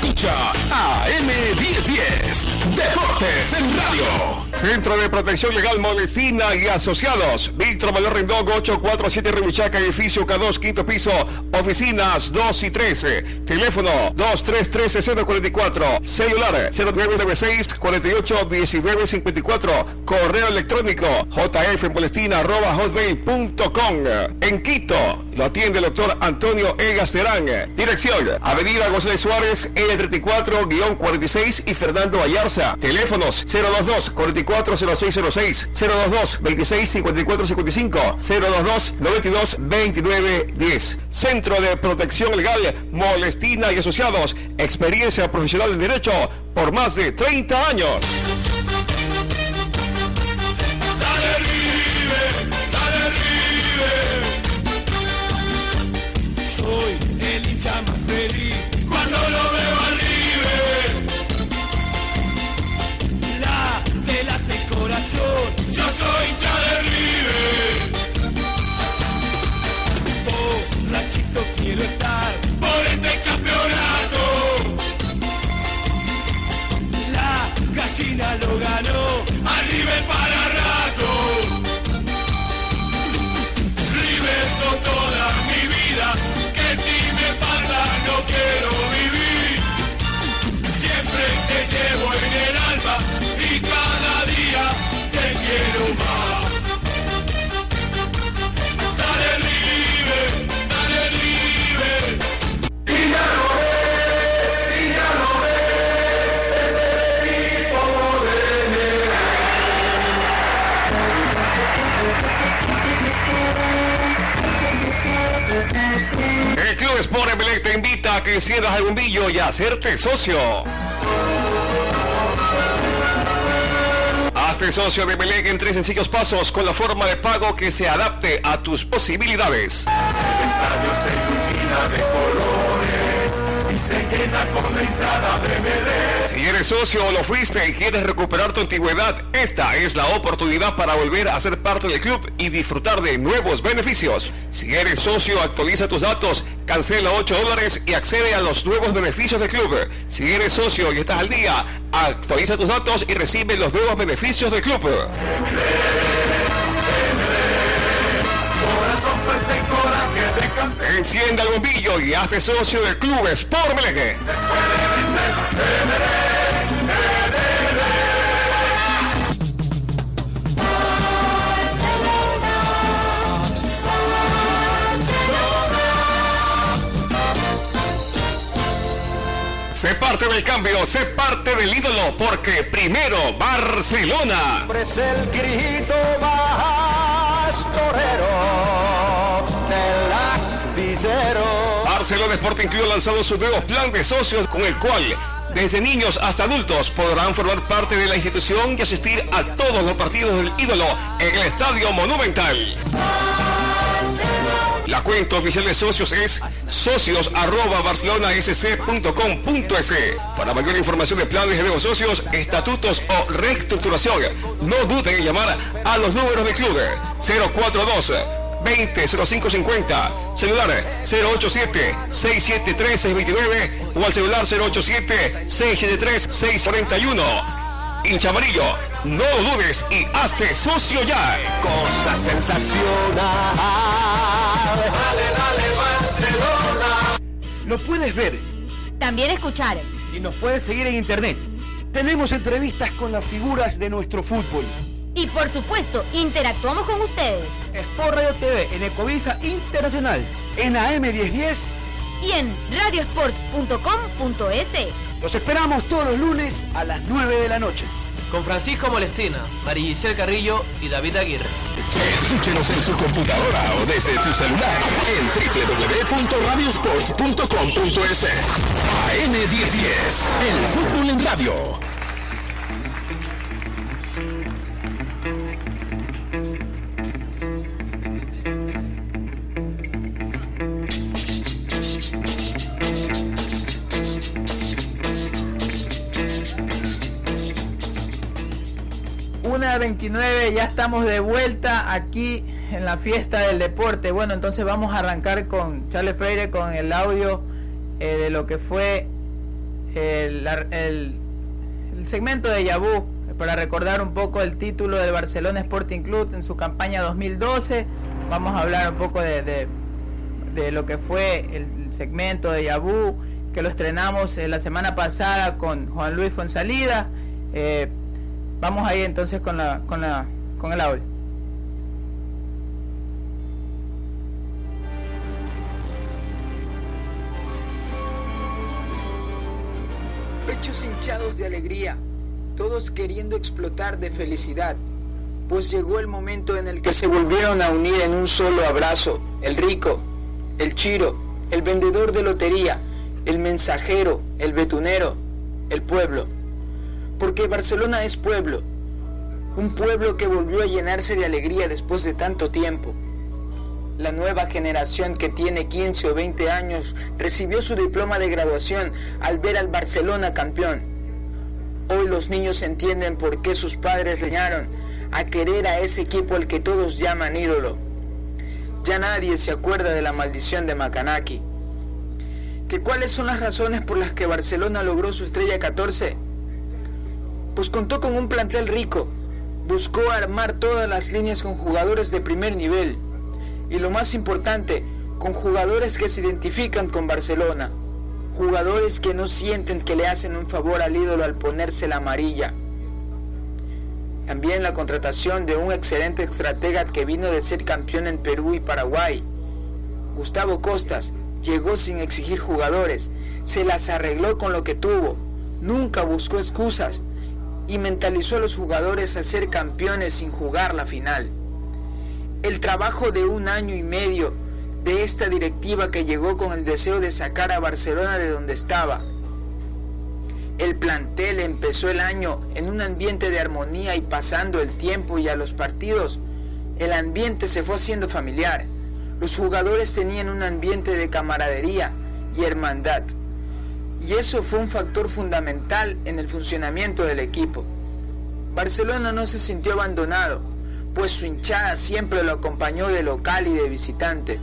Escucha AM1010 Deportes en Radio. Centro de Protección Legal Molestina y Asociados. Víctor Mayor Rendón, 847 Rumichaca, edificio K2, quinto piso. Oficinas 2 y 13. Teléfono 2313-044. Celular 0996-481954. Correo electrónico jfmolestina.hotmail.com. En Quito lo atiende el doctor Antonio Egas Terán. Dirección Avenida González Suárez, L34-46 y Fernando Ayarza. Teléfonos 022 440606 022 26 54 55 022 92 29 10 Centro de Protección Legal Molestina y Asociados. Experiencia profesional en Derecho por más de 30 años. Dale River, dale River. Soy el hincha más feliz cuando lo veo yo soy hincha de River. Borrachito quiero estar que enciendas el bombillo y hacerte socio. Hazte socio de Emelec en tres sencillos pasos con la forma de pago que se adapte a tus posibilidades. El estadio se ilumina de se llena con la hinchada de. Si eres socio o lo fuiste y quieres recuperar tu antigüedad, esta es la oportunidad para volver a ser parte del club y disfrutar de nuevos beneficios. Si eres socio, actualiza tus datos, cancela 8 dólares y accede a los nuevos beneficios del club. Si eres socio y estás al día, actualiza tus datos y recibe los nuevos beneficios del club. Encienda el bombillo y hazte socio del Club Sport Melengue. Sé parte del cambio, sé parte del ídolo, porque primero Barcelona. Es el grito más torero. Barcelona Sporting Club ha lanzado su nuevo plan de socios con el cual desde niños hasta adultos podrán formar parte de la institución y asistir a todos los partidos del ídolo en el Estadio Monumental. La cuenta oficial de socios es socios arroba barcelonasc.com.es. Para mayor información de planes de nuevos socios, estatutos o reestructuración, no duden en llamar a los números de club 042 200550, celular 087 673 629 o al celular 087 673 641. Hincha amarillo, no lo dudes y hazte socio ya. Cosa sensacional. Dale, dale, Barcelona. Lo puedes ver También escuchar. y nos puedes seguir en internet. Tenemos entrevistas con las figuras de nuestro fútbol. Y por supuesto, interactuamos con ustedes. Sport Radio TV en Ecovisa Internacional, en AM1010. Y en radiosport.com.es. Los esperamos todos los lunes a las 9 de la noche. Con Francisco Molestina, María Giselle Carrillo y David Aguirre. Escúchenos en su computadora o desde tu celular en www.radiosport.com.es. AM1010, el fútbol en radio. 29, ya estamos de vuelta aquí en la fiesta del deporte. Bueno, entonces vamos a arrancar con Charles Freire con el audio eh, de lo que fue el, el- segmento de Yabú para recordar un poco el título del Barcelona Sporting Club en su campaña 2012. Vamos a hablar un poco de, de- de lo que fue el segmento de Yabú que lo estrenamos eh, la semana pasada con Juan Luis Fonsalida. Eh, Vamos ahí entonces con la con la con el audio. Pechos hinchados de alegría, todos queriendo explotar de felicidad, pues llegó el momento en el que se volvieron a unir en un solo abrazo, el rico, el chiro, el vendedor de lotería, el mensajero, el betunero, el pueblo. Porque Barcelona es pueblo, un pueblo que volvió a llenarse de alegría después de tanto tiempo. La nueva generación que tiene 15 o 20 años recibió su diploma de graduación al ver al Barcelona campeón. Hoy los niños entienden por qué sus padres le enseñaron a querer a ese equipo al que todos llaman ídolo. Ya nadie se acuerda de la maldición de Macanaki. ¿Que cuáles son las razones por las que Barcelona logró su estrella 14? Pues contó con un plantel rico, buscó armar todas las líneas con jugadores de primer nivel. Y lo más importante, con jugadores que se identifican con Barcelona, jugadores que no sienten que le hacen un favor al ídolo al ponerse la amarilla. También la contratación de un excelente estratega que vino de ser campeón en Perú y Paraguay. Gustavo Costas llegó sin exigir jugadores, se las arregló con lo que tuvo, nunca buscó excusas y mentalizó a los jugadores a ser campeones sin jugar la final. El trabajo de un año y medio de esta directiva que llegó con el deseo de sacar a Barcelona de donde estaba. El plantel empezó el año en un ambiente de armonía y pasando el tiempo y a los partidos, el ambiente se fue haciendo familiar. Los jugadores tenían un ambiente de camaradería y hermandad. Y eso fue un factor fundamental en el funcionamiento del equipo. Barcelona no se sintió abandonado, pues su hinchada siempre lo acompañó de local y de visitante.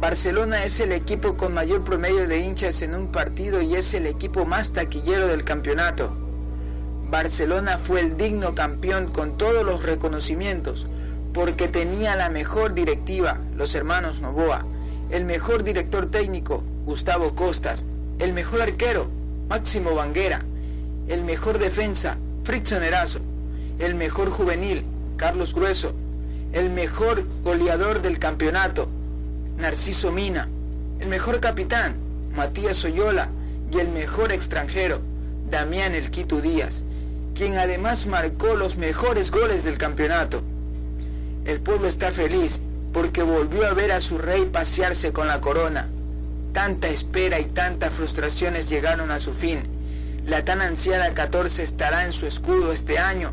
Barcelona es el equipo con mayor promedio de hinchas en un partido y es el equipo más taquillero del campeonato. Barcelona fue el digno campeón con todos los reconocimientos, porque tenía la mejor directiva, los hermanos Novoa, el mejor director técnico, Gustavo Costas, el mejor arquero, Máximo Banguera, el mejor defensa, Frickson Erazo, el mejor juvenil, Carlos Grueso, el mejor goleador del campeonato, Narciso Mina, el mejor capitán, Matías Oyola, y el mejor extranjero, Damián El Quito Díaz, quien además marcó los mejores goles del campeonato. El pueblo está feliz porque volvió a ver a su rey pasearse con la corona. Tanta espera y tantas frustraciones llegaron a su fin. La tan ansiada 14 estará en su escudo este año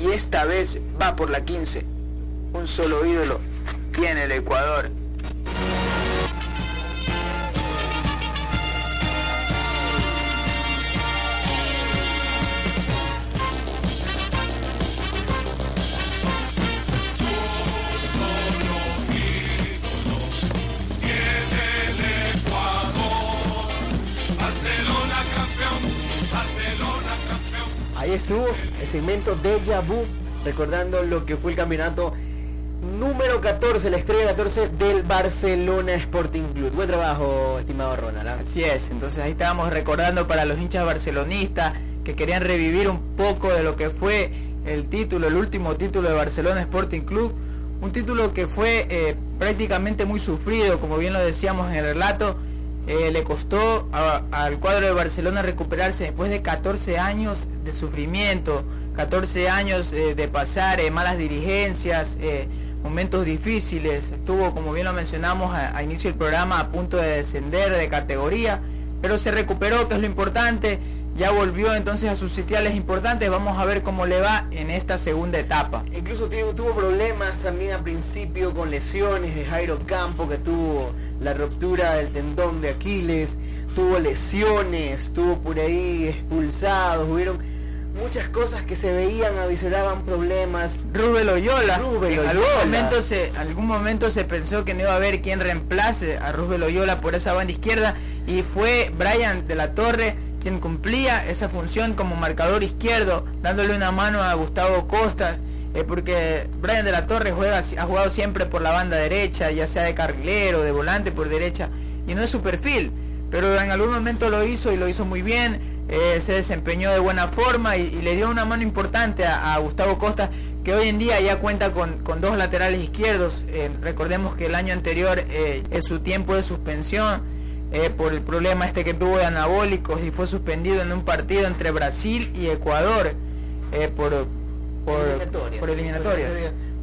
y esta vez va por la 15. Un solo ídolo tiene el Ecuador. Estuvo el segmento de Vu, recordando lo que fue el campeonato número 14, la estrella 14 del Barcelona Sporting Club. Buen trabajo, estimado Ronald. ¿ah? Así es, entonces ahí estábamos recordando para los hinchas barcelonistas que querían revivir un poco de lo que fue el título, el último título de Barcelona Sporting Club. Un título que fue eh, prácticamente muy sufrido, como bien lo decíamos en el relato. Eh, le costó al cuadro de Barcelona recuperarse después de 14 años de sufrimiento, 14 años eh, de pasar eh, malas dirigencias, eh, momentos difíciles. Estuvo, como bien lo mencionamos a, a inicio del programa, a punto de descender de categoría, pero se recuperó, que es lo importante. Ya volvió entonces a sus sitiales importantes. Vamos a ver cómo le va en esta segunda etapa. Incluso tuvo, tuvo problemas también al principio con lesiones de Jairo Campo, que tuvo la ruptura del tendón de Aquiles, tuvo lesiones, tuvo por ahí expulsados, hubieron muchas cosas que se veían, avisoraban problemas. Rubel Oyola. Rubel en algún Oyola. momento, se, algún momento se pensó que no iba a haber quien reemplace a Rubel Oyola por esa banda izquierda y fue Brian de la Torre quien cumplía esa función como marcador izquierdo, dándole una mano a Gustavo Costas, eh, porque Brian de la Torre juega, ha jugado siempre por la banda derecha, ya sea de carrilero, de volante por derecha, y no es su perfil, pero en algún momento lo hizo y lo hizo muy bien, eh, se desempeñó de buena forma y, le dio una mano importante a, Gustavo Costa, que hoy en día ya cuenta con, con dos laterales izquierdos. Eh, recordemos que el año anterior eh, es su tiempo de suspensión eh, por el problema este que tuvo de anabólicos y fue suspendido en un partido entre Brasil y Ecuador eh, por, por, Eliminatorias, por sí, eliminatorias.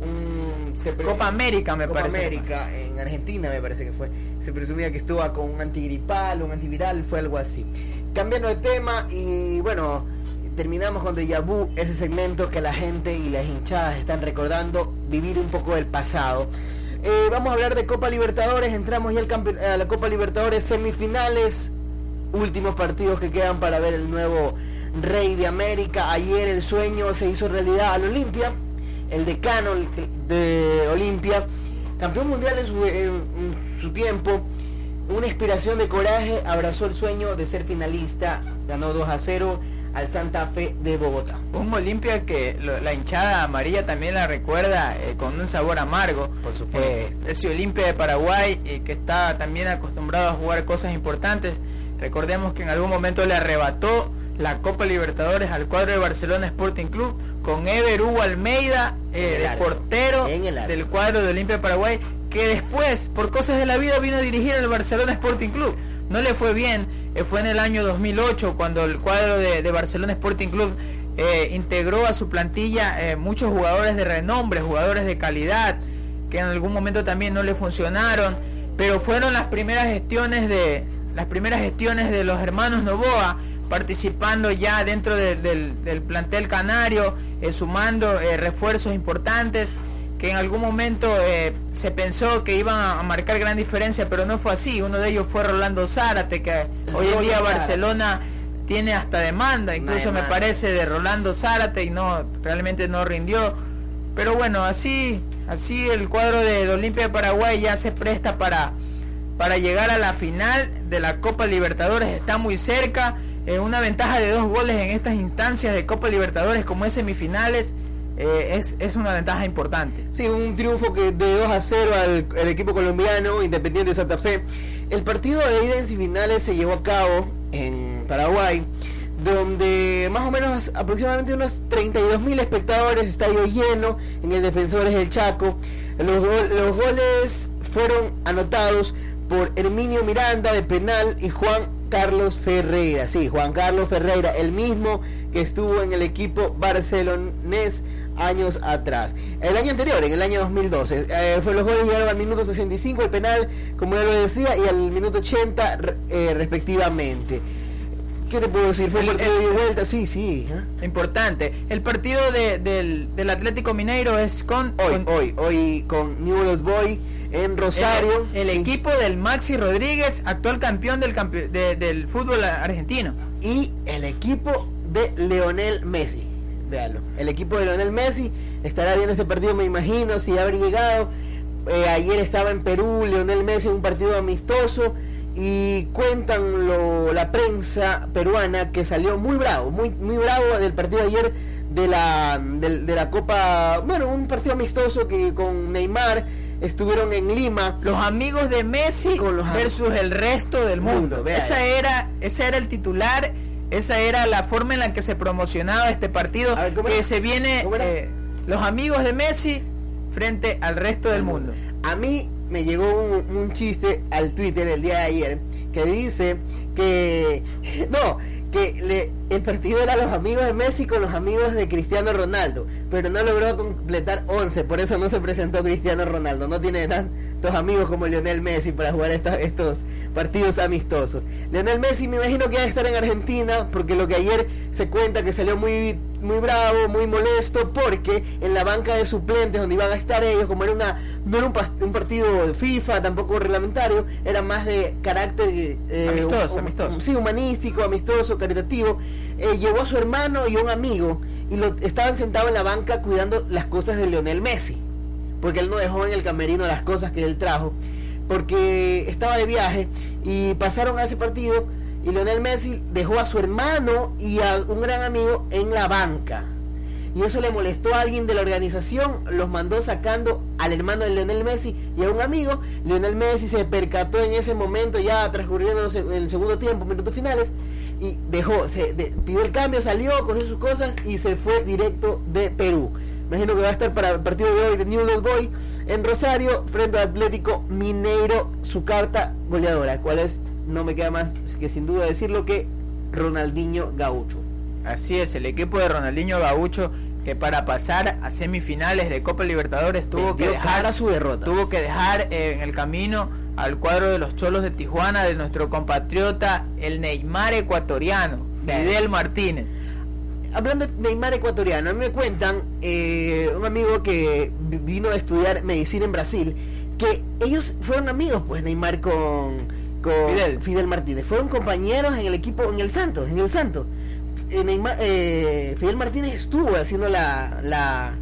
un- se Copa América me Copa parece. América, en Argentina me parece que fue. Se presumía que estuvo con un antigripal, un antiviral, fue algo así. Cambiando de tema y bueno, terminamos con Deja Vu, ese segmento que la gente y las hinchadas están recordando, vivir un poco del pasado. Eh, vamos a hablar de Copa Libertadores, entramos ya al a la Copa Libertadores semifinales, últimos partidos que quedan para ver el nuevo Rey de América. Ayer el sueño se hizo realidad al Olimpia, el decano de Olimpia, campeón mundial en su, en su tiempo. Una inspiración de coraje, abrazó el sueño de ser finalista, ganó 2 a 0 al Santa Fe de Bogotá. Un Olimpia que lo- la hinchada amarilla también la recuerda eh, con un sabor amargo. Por supuesto. Eh, ese Olimpia de Paraguay eh, que está también acostumbrado a jugar cosas importantes. Recordemos que en algún momento le arrebató la Copa Libertadores al cuadro de Barcelona Sporting Club con Ever Hugo Almeida, eh, el portero el arco. del cuadro de Olimpia de Paraguay, que después, por cosas de la vida, vino a dirigir al Barcelona Sporting Club. No le fue bien, eh, fue en el año 2008 cuando el cuadro de, Barcelona Sporting Club eh, integró a su plantilla eh, muchos jugadores de renombre, jugadores de calidad, que en algún momento también no le funcionaron, pero fueron las primeras gestiones de las primeras gestiones de los hermanos Novoa participando ya dentro de- del, plantel canario, eh, sumando refuerzos importantes que en algún momento eh, se pensó que iban a, marcar gran diferencia, pero no fue así. Uno de ellos fue Rolando Zárate, que hoy en día. Barcelona tiene hasta demanda, incluso me parece de Rolando Zárate y no realmente no rindió. Pero bueno, así así el cuadro de, de Olimpia de Paraguay ya se presta para para llegar a la final de la Copa Libertadores, está muy cerca, eh, una ventaja de dos goles en estas instancias de Copa Libertadores como es semifinales eh, es, es una ventaja importante. Sí, un triunfo que de 2 a 0 al, equipo colombiano, Independiente de Santa Fe. El partido de ida en semifinales se llevó a cabo en Paraguay, donde más o menos aproximadamente unos 32 mil espectadores, estadio lleno en el Defensores del Chaco. Los, gol- los goles fueron anotados por Herminio Miranda de penal y Juan Carlos Ferreira, sí, Juan Carlos Ferreira, el mismo que estuvo en el equipo barcelonés años atrás. El año anterior, en el año 2012, eh, fue los goles llegaron al minuto 65, el penal, como ya lo decía, y al minuto 80 re- eh, respectivamente. ¿Qué te puedo decir? Fue El- partido de el- vuelta, sí, sí. ¿eh? Importante. El partido de- del, del Atlético Mineiro es con, Hoy, con hoy, hoy con Newell's Boy en Rosario. el, el Sí. equipo del Maxi Rodríguez, actual campeón del, campe- de- del fútbol argentino. y el equipo de Leonel Messi. Véalo. El equipo de Leonel Messi estará viendo este partido, me imagino, si habrá llegado. Eh, ayer estaba en Perú, Leonel Messi en un partido amistoso. Y cuentan lo- la prensa peruana que salió muy bravo, muy, muy bravo del partido de ayer de la, de, la Copa. Bueno, un partido amistoso que con Neymar estuvieron en Lima. Los amigos de Messi Con los versus el resto del mundo. Esa era, ese era el titular, esa era la forma en la que se promocionaba este partido, A ver, ¿cómo que se viene eh, los amigos de Messi frente al resto del mundo. A mí me llegó un, un chiste al Twitter el día de ayer que dice que no, que le- el partido era los amigos de Messi con los amigos de Cristiano Ronaldo, pero no logró completar 11, por eso no se presentó Cristiano Ronaldo, no tiene tantos amigos como Lionel Messi para jugar esta- estos partidos amistosos. Lionel Messi me imagino que va a estar en Argentina porque lo que ayer se cuenta que salió muy muy bravo, muy molesto porque en la banca de suplentes donde iban a estar ellos, como era una no era un, un partido de FIFA, tampoco reglamentario, era más de carácter eh, Amistoso, amistoso. sí, humanístico, amistoso, caritativo. Eh, llevó a su hermano y un amigo y lo estaban sentados en la banca cuidando las cosas de Lionel Messi, porque él no dejó en el camerino las cosas que él trajo, porque estaba de viaje y pasaron a ese partido y Lionel Messi dejó a su hermano y a un gran amigo en la banca. Y eso le molestó a alguien de la organización, los mandó sacando al hermano de Lionel Messi y a un amigo. Lionel Messi se percató en ese momento, ya transcurriendo el segundo tiempo, minutos finales, y dejó, se pidió el cambio, salió, cogió sus cosas y se fue directo de Perú. Imagino que va a estar para el partido de hoy de New Old Boy en Rosario, frente al Atlético Mineiro, su carta goleadora, cuál es, no me queda más que sin duda decirlo que Ronaldinho Gaucho. Así es, el equipo de Ronaldinho Gaucho que para pasar a semifinales de Copa Libertadores tuvo que dejar a su derrota. tuvo que dejar eh, en el camino al cuadro de los Cholos de Tijuana de nuestro compatriota el Neymar ecuatoriano, Fidel Martínez. hablando de Neymar ecuatoriano, a mí me cuentan eh, un amigo que vi- vino a estudiar medicina en Brasil, que ellos fueron amigos, pues Neymar con, con Fidel. Martínez, fueron compañeros en el equipo, en el Santos, en el Santos. Eh, Neymar, eh, Fidel Martínez estuvo haciendo la, la,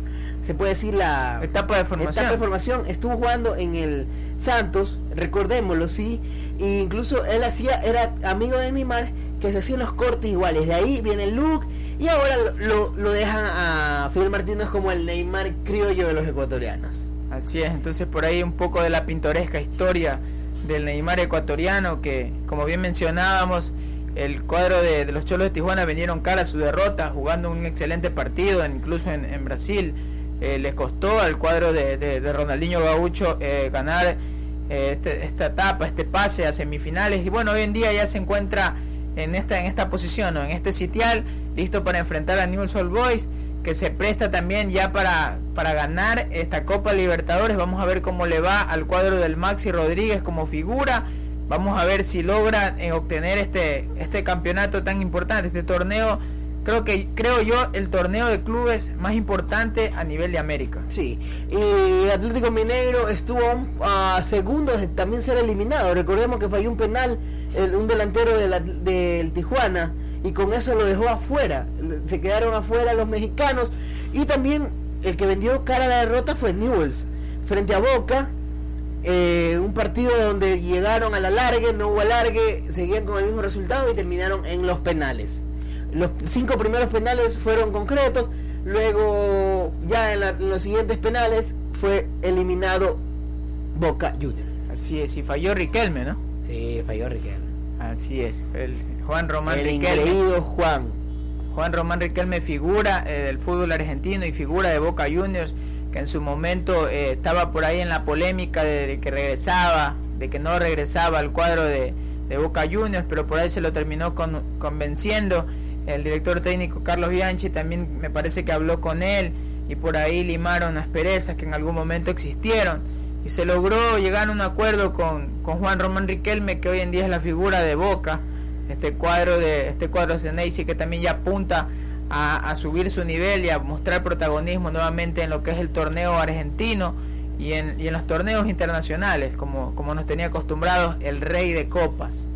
se puede decir la Etapa de formación. etapa de formación, estuvo jugando en el Santos, recordémoslo, sí, e incluso él hacía, era amigo de Neymar, que se hacían los cortes iguales, de ahí viene el look, y ahora lo, lo- lo dejan a Fidel Martínez como el Neymar criollo de los ecuatorianos. Así es, entonces por ahí un poco de la pintoresca historia del Neymar ecuatoriano que, como bien mencionábamos, el cuadro de, de los Cholos de Tijuana vinieron cara a su derrota, jugando un excelente partido, incluso en, en Brasil. Eh, les costó al cuadro de, de- de Ronaldinho Gaucho eh, ganar eh, este- esta etapa, este pase a semifinales. Y bueno, hoy en día ya se encuentra en esta, en esta posición, ¿no? en este sitial, listo para enfrentar a Newell's Old Boys, que se presta también ya para, para ganar esta Copa Libertadores. Vamos a ver cómo le va al cuadro del Maxi Rodríguez como figura. Vamos a ver si logra eh, obtener este, este campeonato tan importante, este torneo. Creo que creo yo el torneo de clubes más importante a nivel de América. Sí, y Atlético Mineiro estuvo a un- a segundos de también ser eliminado. Recordemos que falló un penal el- un delantero de la- del Tijuana y con eso lo dejó afuera. Se quedaron afuera los mexicanos y también el que vendió cara de derrota fue Newells frente a Boca. eh, un partido donde llegaron a la largue, no hubo alargue, seguían con el mismo resultado y terminaron en los penales. Los cinco primeros penales fueron concretos, luego ya en, la- en los siguientes penales fue eliminado Boca Junior. Así es, y falló Riquelme, ¿no? Sí, falló Riquelme. Así es, el Juan Román El Riquelme. Juan. Juan Román Riquelme figura eh, del fútbol argentino y figura de Boca Juniors que en su momento eh, estaba por ahí en la polémica de, que regresaba, de que no regresaba al cuadro de, de Boca Juniors, pero por ahí se lo terminó con, convenciendo. El director técnico Carlos Bianchi también me parece que habló con él y por ahí limaron asperezas que en algún momento existieron y se logró llegar a un acuerdo con, con Juan Román Riquelme que hoy en día es la figura de Boca este cuadro de este cuadro de Neisy que también ya apunta a, a, subir su nivel y a mostrar protagonismo nuevamente en lo que es el torneo argentino y en, y en los torneos internacionales como, como nos tenía acostumbrados el rey de copas.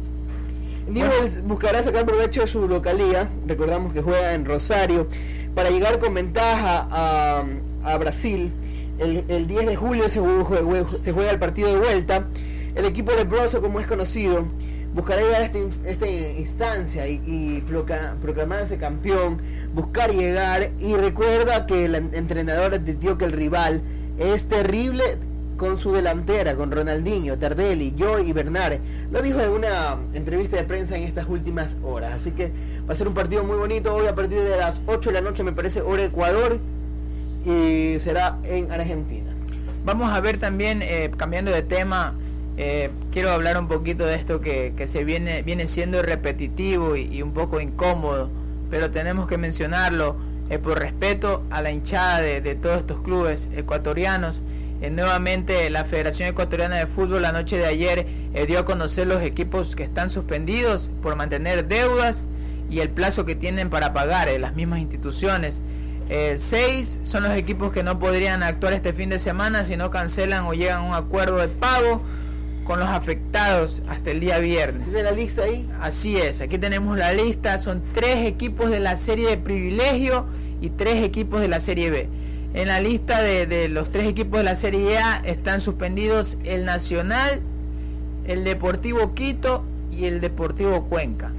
Newell's buscará sacar provecho de su localía recordamos que juega en Rosario para llegar con ventaja a, a Brasil el, el, 10 de julio se juega, se juega el partido de vuelta el equipo de Broso como es conocido buscará llegar a esta, esta instancia y, y procla, proclamarse campeón, buscar llegar y recuerda que el entrenador advirtió que el rival es terrible con su delantera, con Ronaldinho, Tardelli, Joy y Bernard. Lo dijo en una entrevista de prensa en estas últimas horas. Así que va a ser un partido muy bonito hoy a partir de las 8 de la noche, me parece, hora Ecuador, y será en Argentina. Vamos a ver también, eh, cambiando de tema, eh, quiero hablar un poquito de esto que, que se viene, viene siendo repetitivo y, un poco incómodo, pero tenemos que mencionarlo eh, por respeto a la hinchada de, de todos estos clubes ecuatorianos. Eh, nuevamente la Federación Ecuatoriana de Fútbol la noche de ayer dio a conocer los equipos que están suspendidos por mantener deudas y el plazo que tienen para pagar las mismas instituciones. seis son los equipos que no podrían actuar este fin de semana si no cancelan o llegan a un acuerdo de pago con los afectados hasta el día viernes. ¿Tiene la lista ahí? Así es, aquí tenemos la lista, son tres equipos de la serie de privilegio y tres equipos de la serie B. En la lista de, de los tres equipos de la serie A están suspendidos el Nacional, el Deportivo Quito y el Deportivo Cuenca.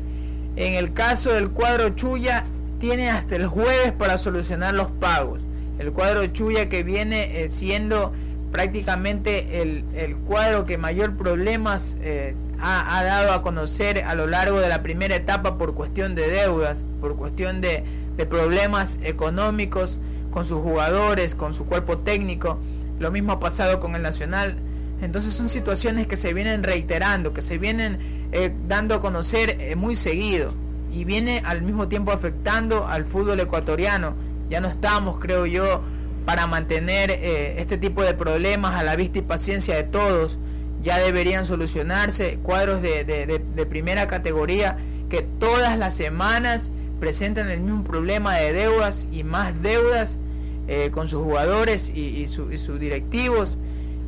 En el caso del cuadro Chuya, tiene hasta el jueves para solucionar los pagos. El cuadro Chuya que viene eh, siendo prácticamente el, el, cuadro que mayor problemas eh, ha, ha, dado a conocer a lo largo de la primera etapa por cuestión de deudas, por cuestión de, de, problemas económicos con sus jugadores, con su cuerpo técnico. Lo mismo ha pasado con el Nacional. Entonces son situaciones que se vienen reiterando, que se vienen eh, dando a conocer eh, muy seguido y viene al mismo tiempo afectando al fútbol ecuatoriano. Ya no estamos, creo yo, para mantener eh, este tipo de problemas a la vista y paciencia de todos. Ya deberían solucionarse cuadros de, de, primera categoría que todas las semanas presentan el mismo problema de deudas y más deudas eh, con sus jugadores y, y, y, sus directivos.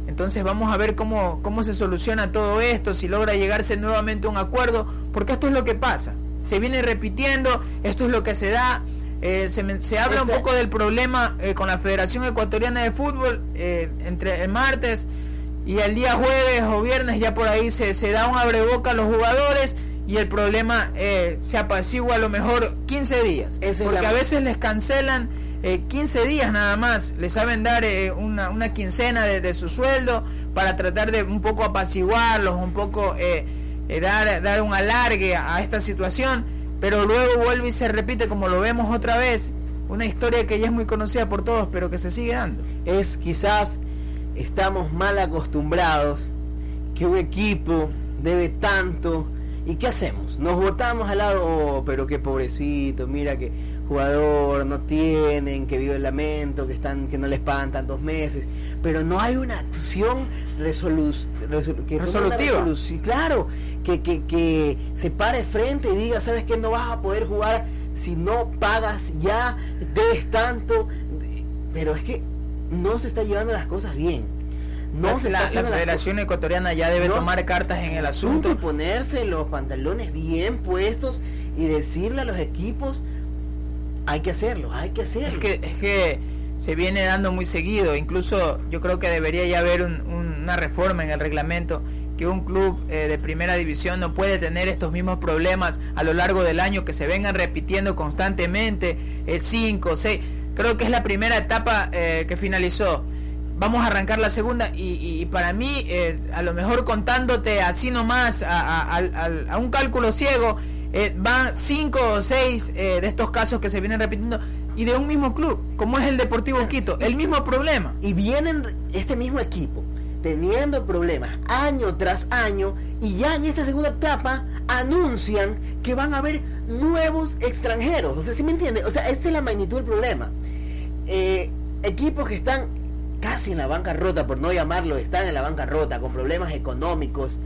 Entonces vamos a ver cómo, cómo se soluciona todo esto, si logra llegarse nuevamente a un acuerdo, porque esto es lo que pasa. Se viene repitiendo, esto es lo que se da, eh, se, se, habla un poco del problema eh, con la Federación Ecuatoriana de Fútbol eh, entre el martes y el día jueves o viernes ya por ahí se, se da un abreboca a los jugadores y el problema eh, se apacigua a lo mejor 15 días. Porque a veces les cancelan 15 días nada más, les saben dar una, una, quincena de, de, su sueldo para tratar de un poco apaciguarlos, un poco dar, dar un alargue a esta situación pero luego vuelve y se repite como lo vemos otra vez, una historia que ya es muy conocida por todos, pero que se sigue dando. Es quizás estamos mal acostumbrados que un equipo debe tanto y qué hacemos? Nos votamos al lado, oh, pero qué pobrecito, mira que jugador no tienen, que vive el lamento, que están que no les pagan tantos meses, pero no hay una acción resolu resol que resolutiva. Una claro, que, que, que se pare frente y diga, sabes que no vas a poder jugar si no pagas ya, debes tanto, pero es que no se está llevando las cosas bien. No se la, la Federación Ecuatoriana ya debe no, tomar cartas en el asunto. Y ponerse los pantalones bien puestos y decirle a los equipos, hay que hacerlo, hay que hacerlo. Es que, es que se viene dando muy seguido, incluso yo creo que debería ya haber un, un, una reforma en el reglamento que un club eh, de primera división no puede tener estos mismos problemas a lo largo del año que se vengan repitiendo constantemente, 5, eh, 6, creo que es la primera etapa eh, que finalizó. Vamos a arrancar la segunda y, y, para mí, eh, a lo mejor contándote así nomás a, a, a, a un cálculo ciego, eh, van cinco o seis eh, de estos casos que se vienen repitiendo y de un mismo club, como es el Deportivo Quito, el mismo problema. Y vienen este mismo equipo teniendo problemas año tras año y ya en esta segunda etapa anuncian que van a haber nuevos extranjeros. O sea, ¿sí me entiende? O sea, esta es la magnitud del problema. Eh, equipos que están casi en la bancarrota, por no llamarlo, están en la bancarrota, con problemas económicos,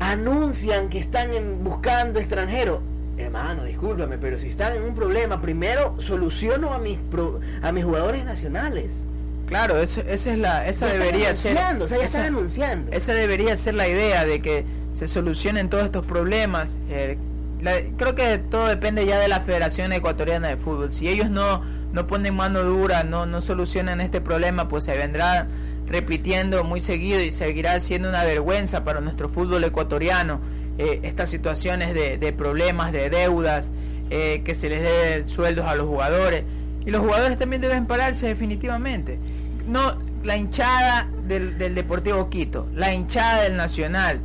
anuncian que están en- buscando extranjeros. Hermano, discúlpame, pero si están en un problema, primero soluciono a mis, pro- a mis jugadores nacionales. Claro, eso, esa es la, esa Ya están debería ser. anunciando, o sea, ya esa- están anunciando. Esa debería ser la idea de que se solucionen todos estos problemas. Eh, la- creo que todo depende ya de la Federación Ecuatoriana de Fútbol. Si ellos no, no ponen mano dura, no, no solucionan este problema, pues se vendrá repitiendo muy seguido y seguirá siendo una vergüenza para nuestro fútbol ecuatoriano eh, estas situaciones de, de problemas, de deudas, eh, que se les debe sueldos a los jugadores. Y los jugadores también deben pararse definitivamente. No, la hinchada del, del Deportivo Quito, la hinchada del Nacional,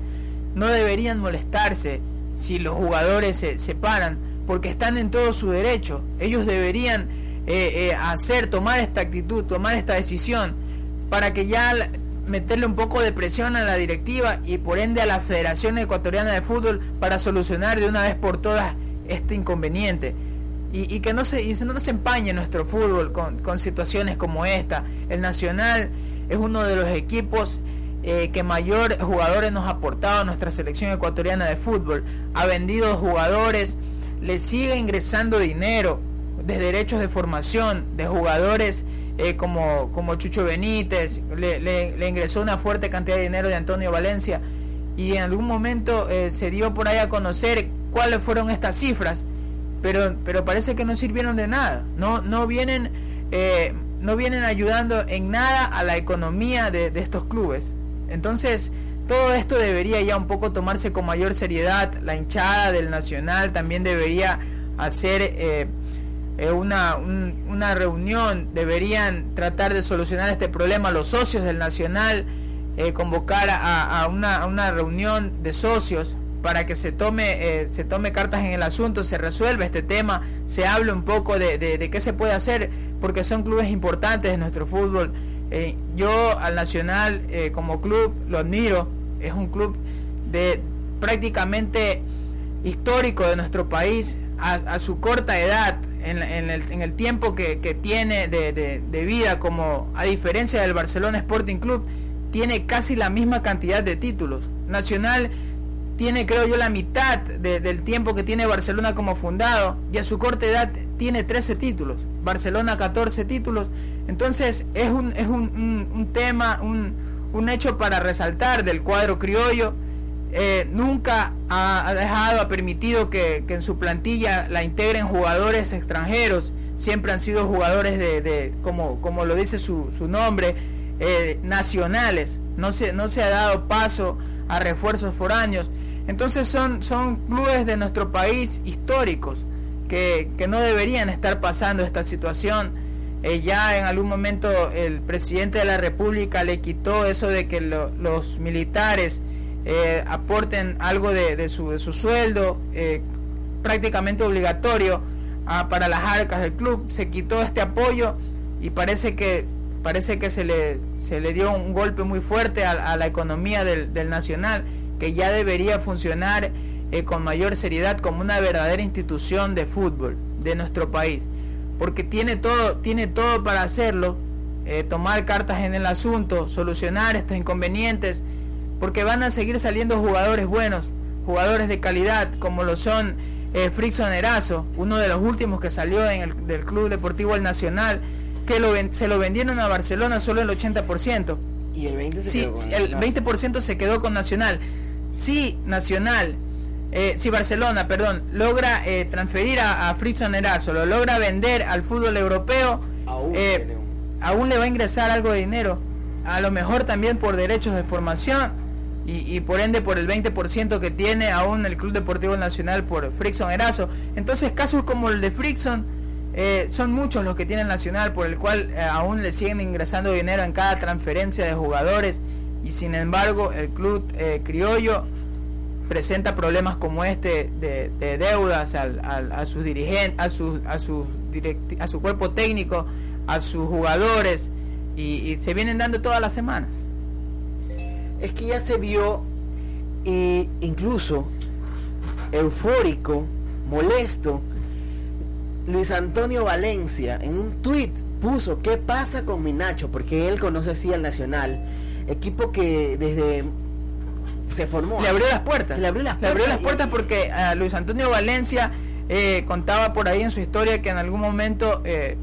no deberían molestarse si los jugadores se, se paran, porque están en todo su derecho. Ellos deberían eh, eh, hacer, tomar esta actitud, tomar esta decisión, para que ya meterle un poco de presión a la directiva y por ende a la Federación Ecuatoriana de Fútbol para solucionar de una vez por todas este inconveniente. Y, y que no se, y no se empañe nuestro fútbol con, con situaciones como esta. El Nacional es uno de los equipos eh, que mayor jugadores nos ha aportado nuestra selección ecuatoriana de fútbol. Ha vendido jugadores, le sigue ingresando dinero de derechos de formación de jugadores eh, como, como Chucho Benítez, le, le- le ingresó una fuerte cantidad de dinero de Antonio Valencia y en algún momento eh, se dio por ahí a conocer cuáles fueron estas cifras, pero, pero parece que no sirvieron de nada, no, no, vienen, eh, no vienen ayudando en nada a la economía de, de estos clubes. Entonces, todo esto debería ya un poco tomarse con mayor seriedad, la hinchada del Nacional también debería hacer... eh, eh, una, un- una reunión, deberían tratar de solucionar este problema. Los socios del Nacional, eh, convocar a, a una, a una reunión de socios para que se tome, eh, se tome cartas en el asunto, se resuelva este tema, se hable un poco de, de- de qué se puede hacer, porque son clubes importantes de nuestro fútbol. Eh, yo al Nacional eh, como club lo admiro, es un club de prácticamente histórico de nuestro país a, su corta edad, en, el, tiempo que, tiene de, de- de vida, como a diferencia del Barcelona Sporting Club, tiene casi la misma cantidad de títulos. Nacional tiene, creo yo, la mitad de- del tiempo que tiene Barcelona como fundado y a su corta edad tiene 13 títulos. Barcelona 14 títulos. Entonces es un, es un, un- tema, un, un hecho para resaltar del cuadro criollo. Eh, nunca ha, ha dejado, ha permitido que, que en su plantilla la integren jugadores extranjeros. Siempre han sido jugadores de, de- como, como lo dice su, su nombre, eh, nacionales. No se, no se ha dado paso a refuerzos foráneos. Entonces son, son clubes de nuestro país históricos que, que no deberían estar pasando esta situación. Eh, ya en algún momento el presidente de la República le quitó eso de que lo- los militares eh, aporten algo de, de su, su sueldo eh, prácticamente obligatorio para las arcas del club. Se quitó este apoyo y parece que parece que se le, se le dio un golpe muy fuerte a, a la economía del, del Nacional, que ya debería funcionar eh, con mayor seriedad como una verdadera institución de fútbol de nuestro país. Porque tiene todo, tiene todo para hacerlo, eh, tomar cartas en el asunto, solucionar estos inconvenientes, porque van a seguir saliendo jugadores buenos, jugadores de calidad, como lo son eh, Frickson Erazo, uno de los últimos que salió en el, del Club Deportivo El Nacional, que lo ven- se lo vendieron a Barcelona solo el 80%. Y el 20% se Sí, quedó con el 20% se quedó con Nacional. Si Nacional, eh, si Barcelona, perdón, logra eh, transferir a, a Frickson Erazo, lo logra vender al fútbol europeo, eh, aún le va a ingresar algo de dinero. A lo mejor también por derechos de formación y, y por ende por el 20% que tiene aún el Club Deportivo Nacional por Frickson Erazo. Entonces casos como el de Frickson eh, son muchos los que tiene Nacional por el cual eh, aún le siguen ingresando dinero en cada transferencia de jugadores y sin embargo el club eh, criollo presenta problemas como este de, de deudas al- al- a sus dirigentes, a su, a, sus a su cuerpo técnico, a sus jugadores y, y se vienen dando todas las semanas. es que ya se vio e incluso eufórico, molesto, Luis Antonio Valencia en un tuit puso ¿qué pasa con mi Nacho? Porque él conoce así al Nacional, equipo que desde se formó. Le abrió las puertas. Le abrió las Le abrió puertas las puertas porque a Luis Antonio Valencia eh, contaba por ahí en su historia que en algún momento eh,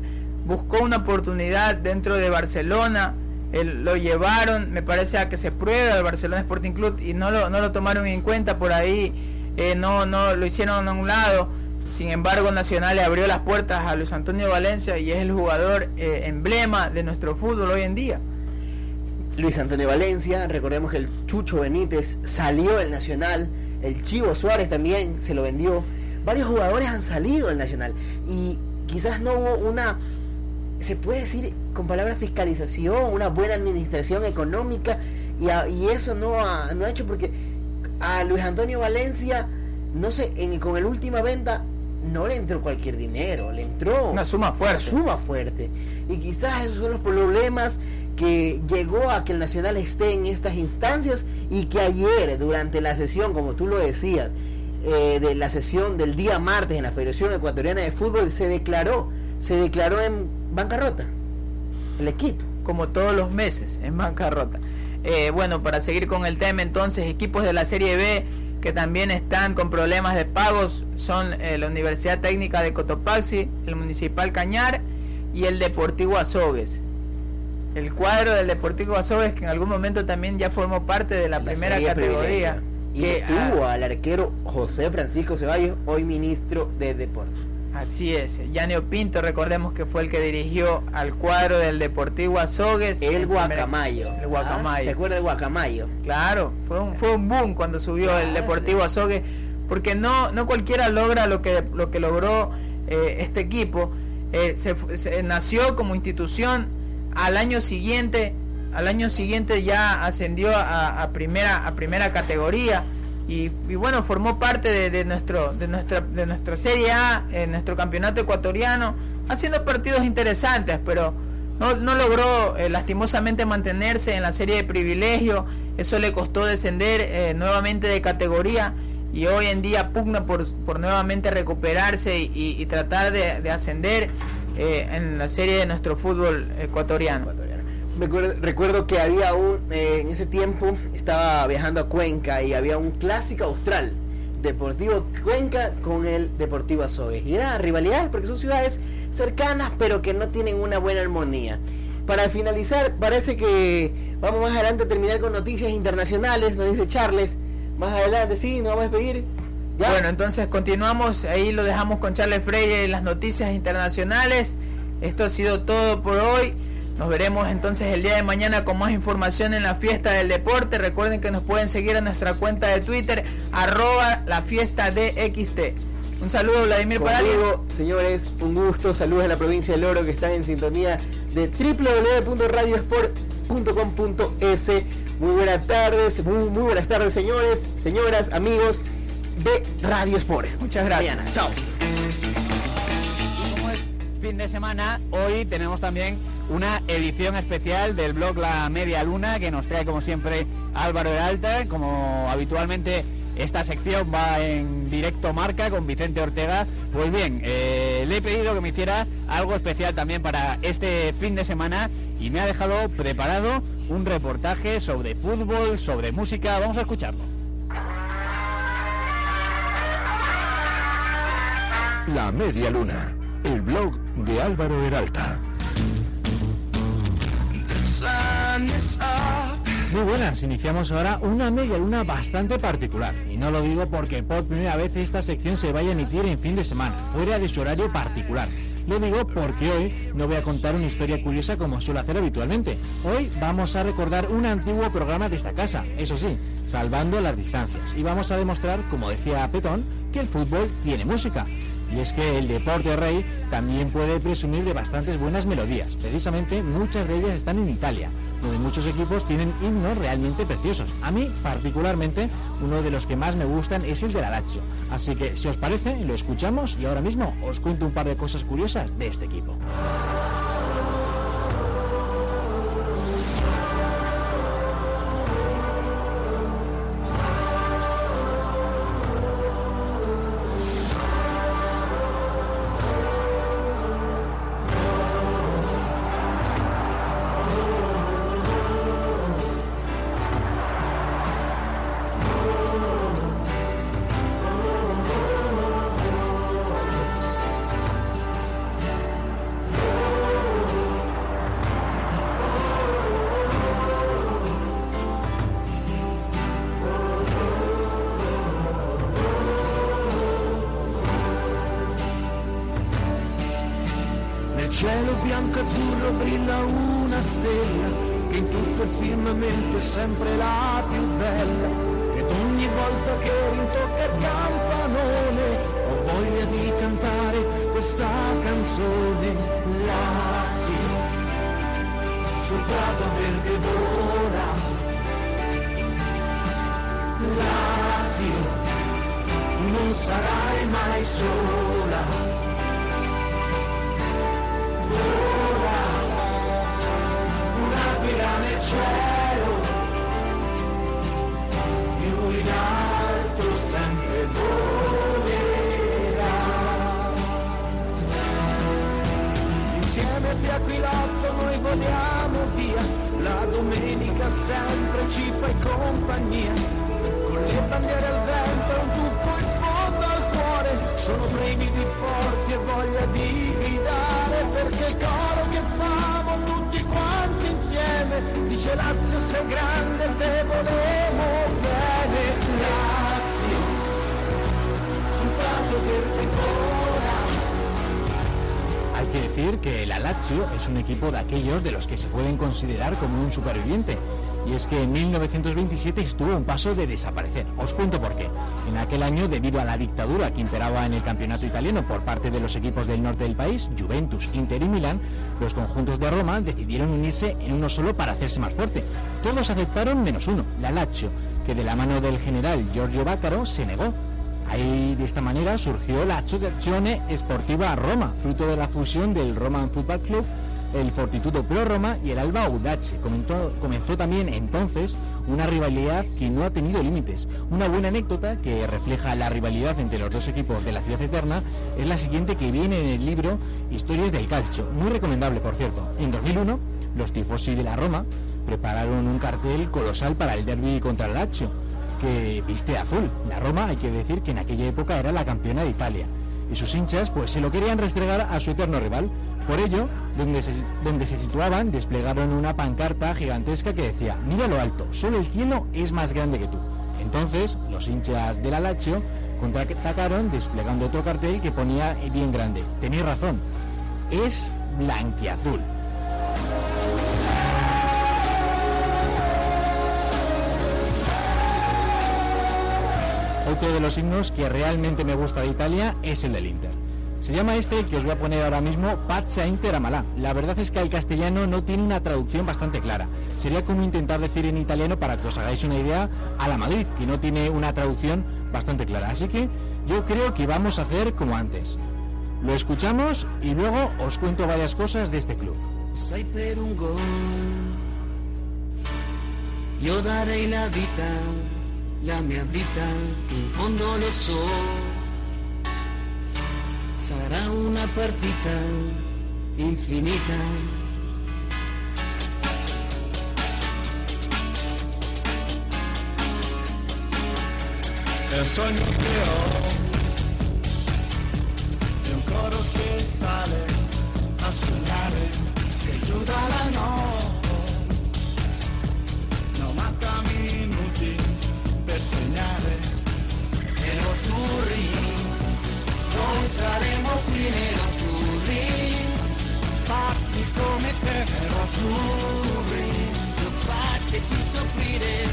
buscó una oportunidad dentro de Barcelona. Él- lo llevaron, me parece, a que se pruebe al Barcelona Sporting Club y no lo, no lo tomaron en cuenta por ahí. eh, no, no lo hicieron a un lado. Sin embargo, Nacional le abrió las puertas a Luis Antonio Valencia y es el jugador eh, emblema de nuestro fútbol hoy en día. Luis Antonio Valencia, recordemos que el Chucho Benítez salió del Nacional, el Chivo Suárez también se lo vendió. Varios jugadores han salido del Nacional y quizás no hubo una, se puede decir con palabras fiscalización, una buena administración económica y, a- y eso no ha, no ha hecho porque a Luis Antonio Valencia, no sé, en, con el última venta no le entró cualquier dinero, le entró Una suma fuerte. una suma fuerte. Y quizás esos son los problemas que llegó a que el Nacional esté en estas instancias y que ayer durante la sesión, como tú lo decías, eh, de la sesión del día martes en la Federación Ecuatoriana de Fútbol se declaró, se declaró en bancarrota el equipo. como todos los meses en bancarrota. Eh, bueno, para seguir con el tema, entonces, equipos de la Serie B que también están con problemas de pagos son eh, la Universidad Técnica de Cotopaxi, el Municipal Cañar y el Deportivo Azogues. El cuadro del Deportivo Azogues que en algún momento también ya formó parte de la, La primera categoría. privilegio. Y que, tuvo ah, al arquero José Francisco Ceballos, hoy ministro de Deportes. Así es, Yanio Pinto, recordemos que fue el que dirigió al cuadro del Deportivo Azogues. El Guacamayo. El Guacamayo. Ah, ¿Se acuerda del Guacamayo? Claro, fue un, fue un boom cuando subió el Deportivo Azogue, porque no, no cualquiera logra lo que, lo que logró eh, este equipo. Eh, se, se nació como institución, al año siguiente, al año siguiente ya ascendió a, a primera, a primera categoría. Y, y bueno, formó parte de, de nuestro, de, nuestra, de nuestra Serie A, en nuestro campeonato ecuatoriano, haciendo partidos interesantes, pero no, no logró eh, lastimosamente mantenerse en la serie de privilegio, eso le costó descender eh, nuevamente de categoría y hoy en día pugna por, por nuevamente recuperarse y, y- tratar de, de ascender eh, en la serie de nuestro fútbol ecuatoriano. Recuerdo que había un, eh, en ese tiempo estaba viajando a Cuenca y había un clásico austral, Deportivo Cuenca con el Deportivo Azogues. Y era rivalidades porque son ciudades cercanas pero que no tienen una buena armonía. Para finalizar, parece que vamos más adelante a terminar con noticias internacionales, nos dice Charles. Más adelante, sí, nos vamos a despedir. ¿Ya? Bueno, entonces continuamos, ahí lo dejamos con Charles Freire las noticias internacionales. Esto ha sido todo por hoy. Nos veremos entonces el día de mañana con más información en la fiesta del deporte. Recuerden que nos pueden seguir en nuestra cuenta de Twitter, arroba la fiesta DXT. Un saludo, Vladimir Parali. Señores, un gusto. Saludos a la provincia del Oro que están en sintonía de www.radiosport.com.es. Muy buenas tardes, muy, muy buenas tardes, señores, señoras, amigos de Radio Sport. Muchas gracias. Mañana. Chao. Fin de semana, hoy tenemos también una edición especial del blog La Media Luna que nos trae como siempre Álvaro de Alta. Como habitualmente esta sección va en directo marca con Vicente Ortega. Pues bien, eh, le he pedido que me hiciera algo especial también para este fin de semana y me ha dejado preparado un reportaje sobre fútbol, sobre música. Vamos a escucharlo. La Media Luna, el blog de Álvaro Peralta. Muy buenas, iniciamos ahora una media luna bastante particular. Y no lo digo porque por primera vez esta sección se vaya a emitir en fin de semana, fuera de su horario particular. Lo digo porque hoy no voy a contar una historia curiosa como suelo hacer habitualmente. Hoy vamos a recordar un antiguo programa de esta casa, eso sí, salvando las distancias. Y vamos a demostrar, como decía Petón, que el fútbol tiene música. Y es que el deporte rey también puede presumir de bastantes buenas melodías. Precisamente muchas de ellas están en Italia, donde muchos equipos tienen himnos realmente preciosos. A mí, particularmente, uno de los que más me gustan es el de la Lazio. Así que, si os parece, lo escuchamos y ahora mismo os cuento un par de cosas curiosas de este equipo. Canzone Lazio sul prato verde vola. Lazio non sarai mai sola. Vola, un'aquila nel cielo, A Aquilotto noi voliamo via, la domenica sempre ci fai compagnia, con le bandiere al vento e un tuffo in fondo al cuore, sono brividi forti e voglia di gridare perché il coro che famo tutti quanti insieme dice Lazio sei grande te volemo bene que decir que la Lazio es un equipo de aquellos de los que se pueden considerar como un superviviente. Y es que en 1927 estuvo a un paso de desaparecer. Os cuento por qué. En aquel año, debido a la dictadura que imperaba en el campeonato italiano por parte de los equipos del norte del país, Juventus, Inter y Milán, los conjuntos de Roma decidieron unirse en uno solo para hacerse más fuerte. Todos aceptaron menos uno, la Lazio, que de la mano del general Giorgio Bácaro se negó. Ahí de esta manera surgió la Associazione Sportiva Roma, fruto de la fusión del Roman Football Club, el Fortitudo Pro Roma y el Alba Audace. Comentó- comenzó también entonces una rivalidad que no ha tenido límites. Una buena anécdota que refleja la rivalidad entre los dos equipos de la ciudad eterna es la siguiente que viene en el libro Historias del Calcio, muy recomendable por cierto. En 2001, los tifosi de la Roma prepararon un cartel colosal para el derby contra el Lazio que viste azul. La Roma, hay que decir que en aquella época era la campeona de Italia. Y sus hinchas pues se lo querían restregar a su eterno rival. Por ello, donde se, donde se situaban, desplegaron una pancarta gigantesca que decía, mira lo alto, solo el cielo es más grande que tú. Entonces, los hinchas de la Lazio contraatacaron desplegando otro cartel que ponía bien grande. Tenéis razón, es blanquiazul. Otro de los himnos que realmente me gusta de Italia es el del Inter. Se llama este, que os voy a poner ahora mismo, Pazza Inter Amalà. La verdad es que al castellano no tiene una traducción bastante clara. Sería como intentar decir en italiano, para que os hagáis una idea, a la Madrid, que no tiene una traducción bastante clara. Así que yo creo que vamos a hacer como antes. Lo escuchamos y luego os cuento varias cosas de este club. La mia vita, in fondo lo so. Sarà una partita infinita. Che ho, è un coro che sale a suonare, giù dalla notte, azzurri, noi saremo qui nerazzurri, pazzi come te, nerazzurri, non fateci soffrire,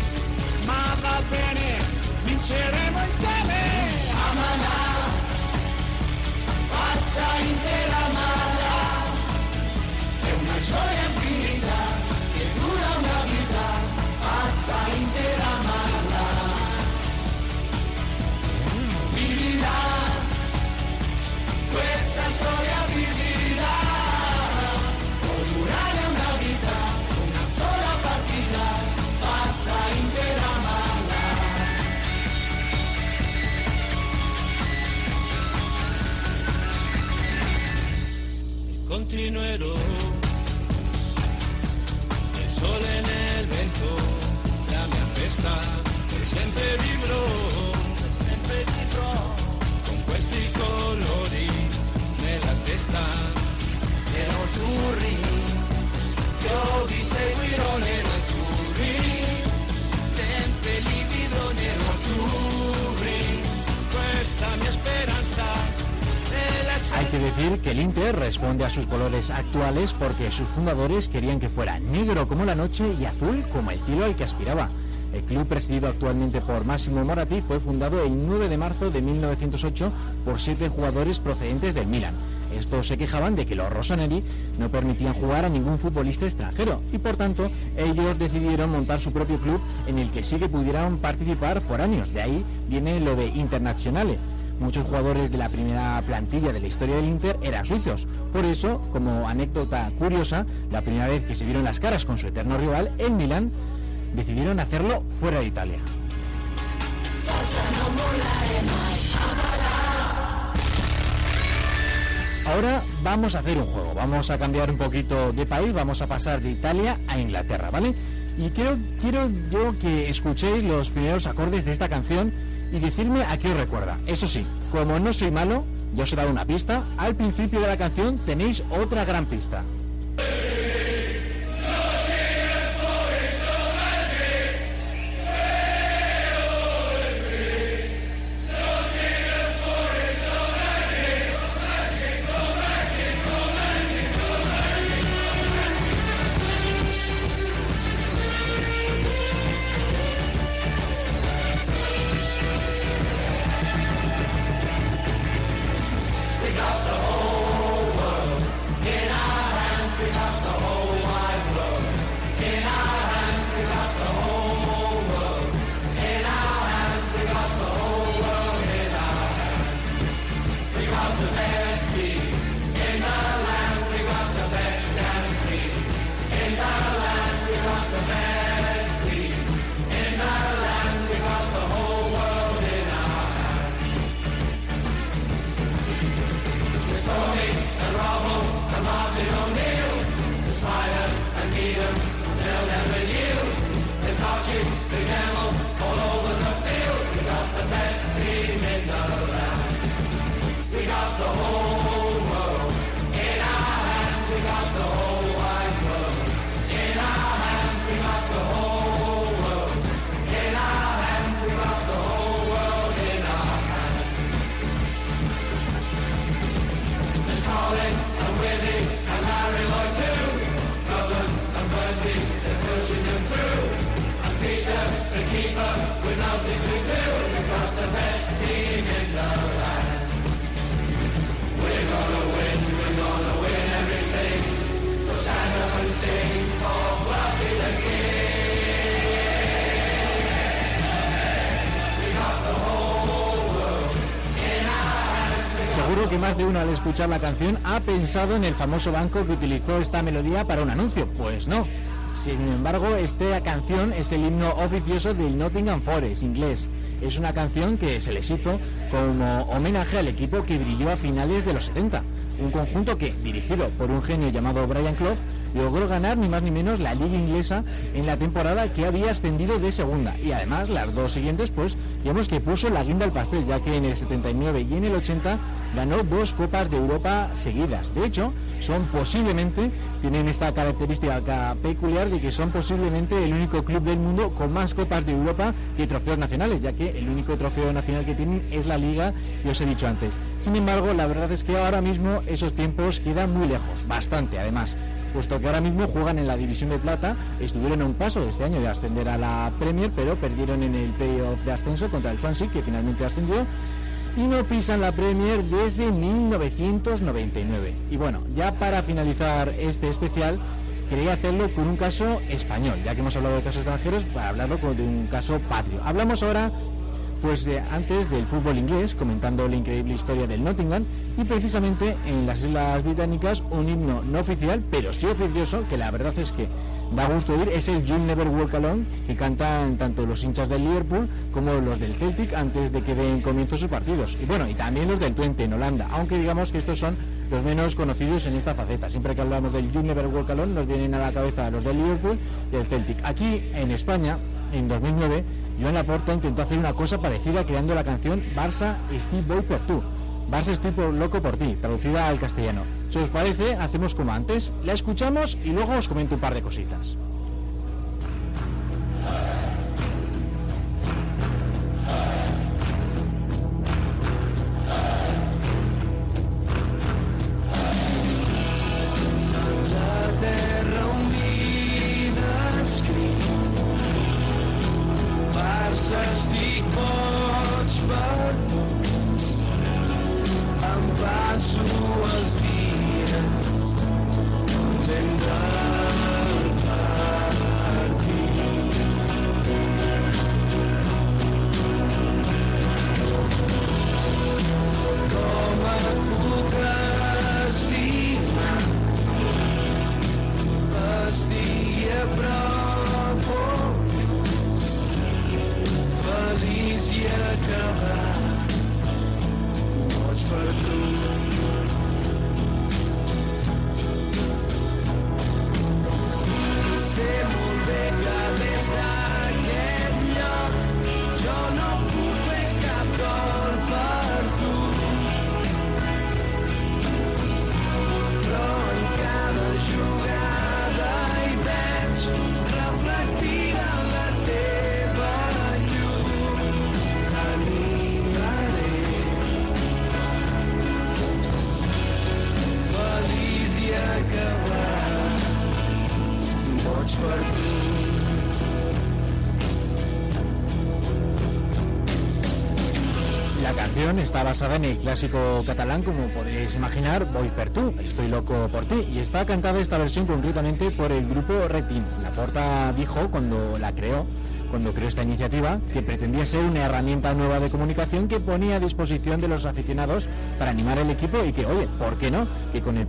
ma va bene, vinceremo insieme. Amala, pazza intera mala, continuerò. Il sole nel vento, la mia festa, per sempre vivrò, per sempre vivrò. Con questi colori nella testa, e azzurri, io vi seguirò nero azzurri, sempre livido nero azzurri. Que decir que el Inter responde a sus colores actuales porque sus fundadores querían que fuera negro como la noche y azul como el cielo al que aspiraba. El club presidido actualmente por Massimo Moratti fue fundado el 9 de marzo de 1908 por siete jugadores procedentes del Milan. Estos se quejaban de que los Rossoneri no permitían jugar a ningún futbolista extranjero y por tanto ellos decidieron montar su propio club en el que sí que pudieran participar por años. De ahí viene lo de Internazionale. Muchos jugadores de la primera plantilla de la historia del Inter eran suizos. Por eso, como anécdota curiosa, la primera vez que se vieron las caras con su eterno rival, el Milan, decidieron hacerlo fuera de Italia. Ahora vamos a hacer un juego, vamos a cambiar un poquito de país, vamos a pasar de Italia a Inglaterra, ¿vale? Y quiero, quiero yo que escuchéis los primeros acordes de esta canción y decirme a qué os recuerda. Eso sí, como no soy malo, yo os he dado una pista, al principio de la canción tenéis otra gran pista. Al escuchar la canción ha pensado en el famoso banco que utilizó esta melodía para un anuncio. Pues no. Sin embargo, esta canción es el himno oficioso del Nottingham Forest inglés. Es una canción que se les hizo como homenaje al equipo que brilló a finales de los 70. Un conjunto que, dirigido por un genio llamado Brian Clough, logró ganar ni más ni menos la liga inglesa en la temporada que había ascendido de segunda y además las dos siguientes pues digamos que puso la guinda al pastel ya que en el 79 y en el 80 ganó dos copas de Europa seguidas. De hecho son posiblemente tienen esta característica peculiar de que son posiblemente el único club del mundo con más copas de Europa que trofeos nacionales ya que el único trofeo nacional que tienen es la liga que os he dicho antes. Sin embargo la verdad es que ahora mismo esos tiempos quedan muy lejos bastante además puesto que ahora mismo juegan en la división de plata, estuvieron a un paso este año de ascender a la Premier, pero perdieron en el playoff de ascenso contra el Swansea, que finalmente ascendió, y no pisan la Premier desde 1999. Y bueno, ya para finalizar este especial, quería hacerlo con un caso español, ya que hemos hablado de casos extranjeros, para hablarlo de un caso patrio. Hablamos ahora pues de, antes del fútbol inglés, comentando la increíble historia del Nottingham y precisamente en las Islas Británicas un himno no oficial, pero sí oficioso, que la verdad es que da gusto oír, es el You'll Never Walk Alone, que cantan tanto los hinchas del Liverpool como los del Celtic antes de que den comienzo sus partidos. Y bueno, y también los del Twente en Holanda, aunque digamos que estos son los menos conocidos en esta faceta. Siempre que hablamos del You'll Never Walk Alone nos vienen a la cabeza los del Liverpool y el Celtic. Aquí en España, en 2009, Joan Laporta intentó hacer una cosa parecida creando la canción Barça Steve Boy por tú. Barça estoy por loco por ti, traducida al castellano. Si os parece, hacemos como antes, la escuchamos y luego os comento un par de cositas. Está basada en el clásico catalán, como podéis imaginar, Voy per tú, estoy loco por ti, y está cantada esta versión concretamente por el grupo Retin. La Porta dijo cuando la creó, cuando creó esta iniciativa, que pretendía ser una herramienta nueva de comunicación que ponía a disposición de los aficionados para animar el equipo y que, oye, ¿por qué no? Que con el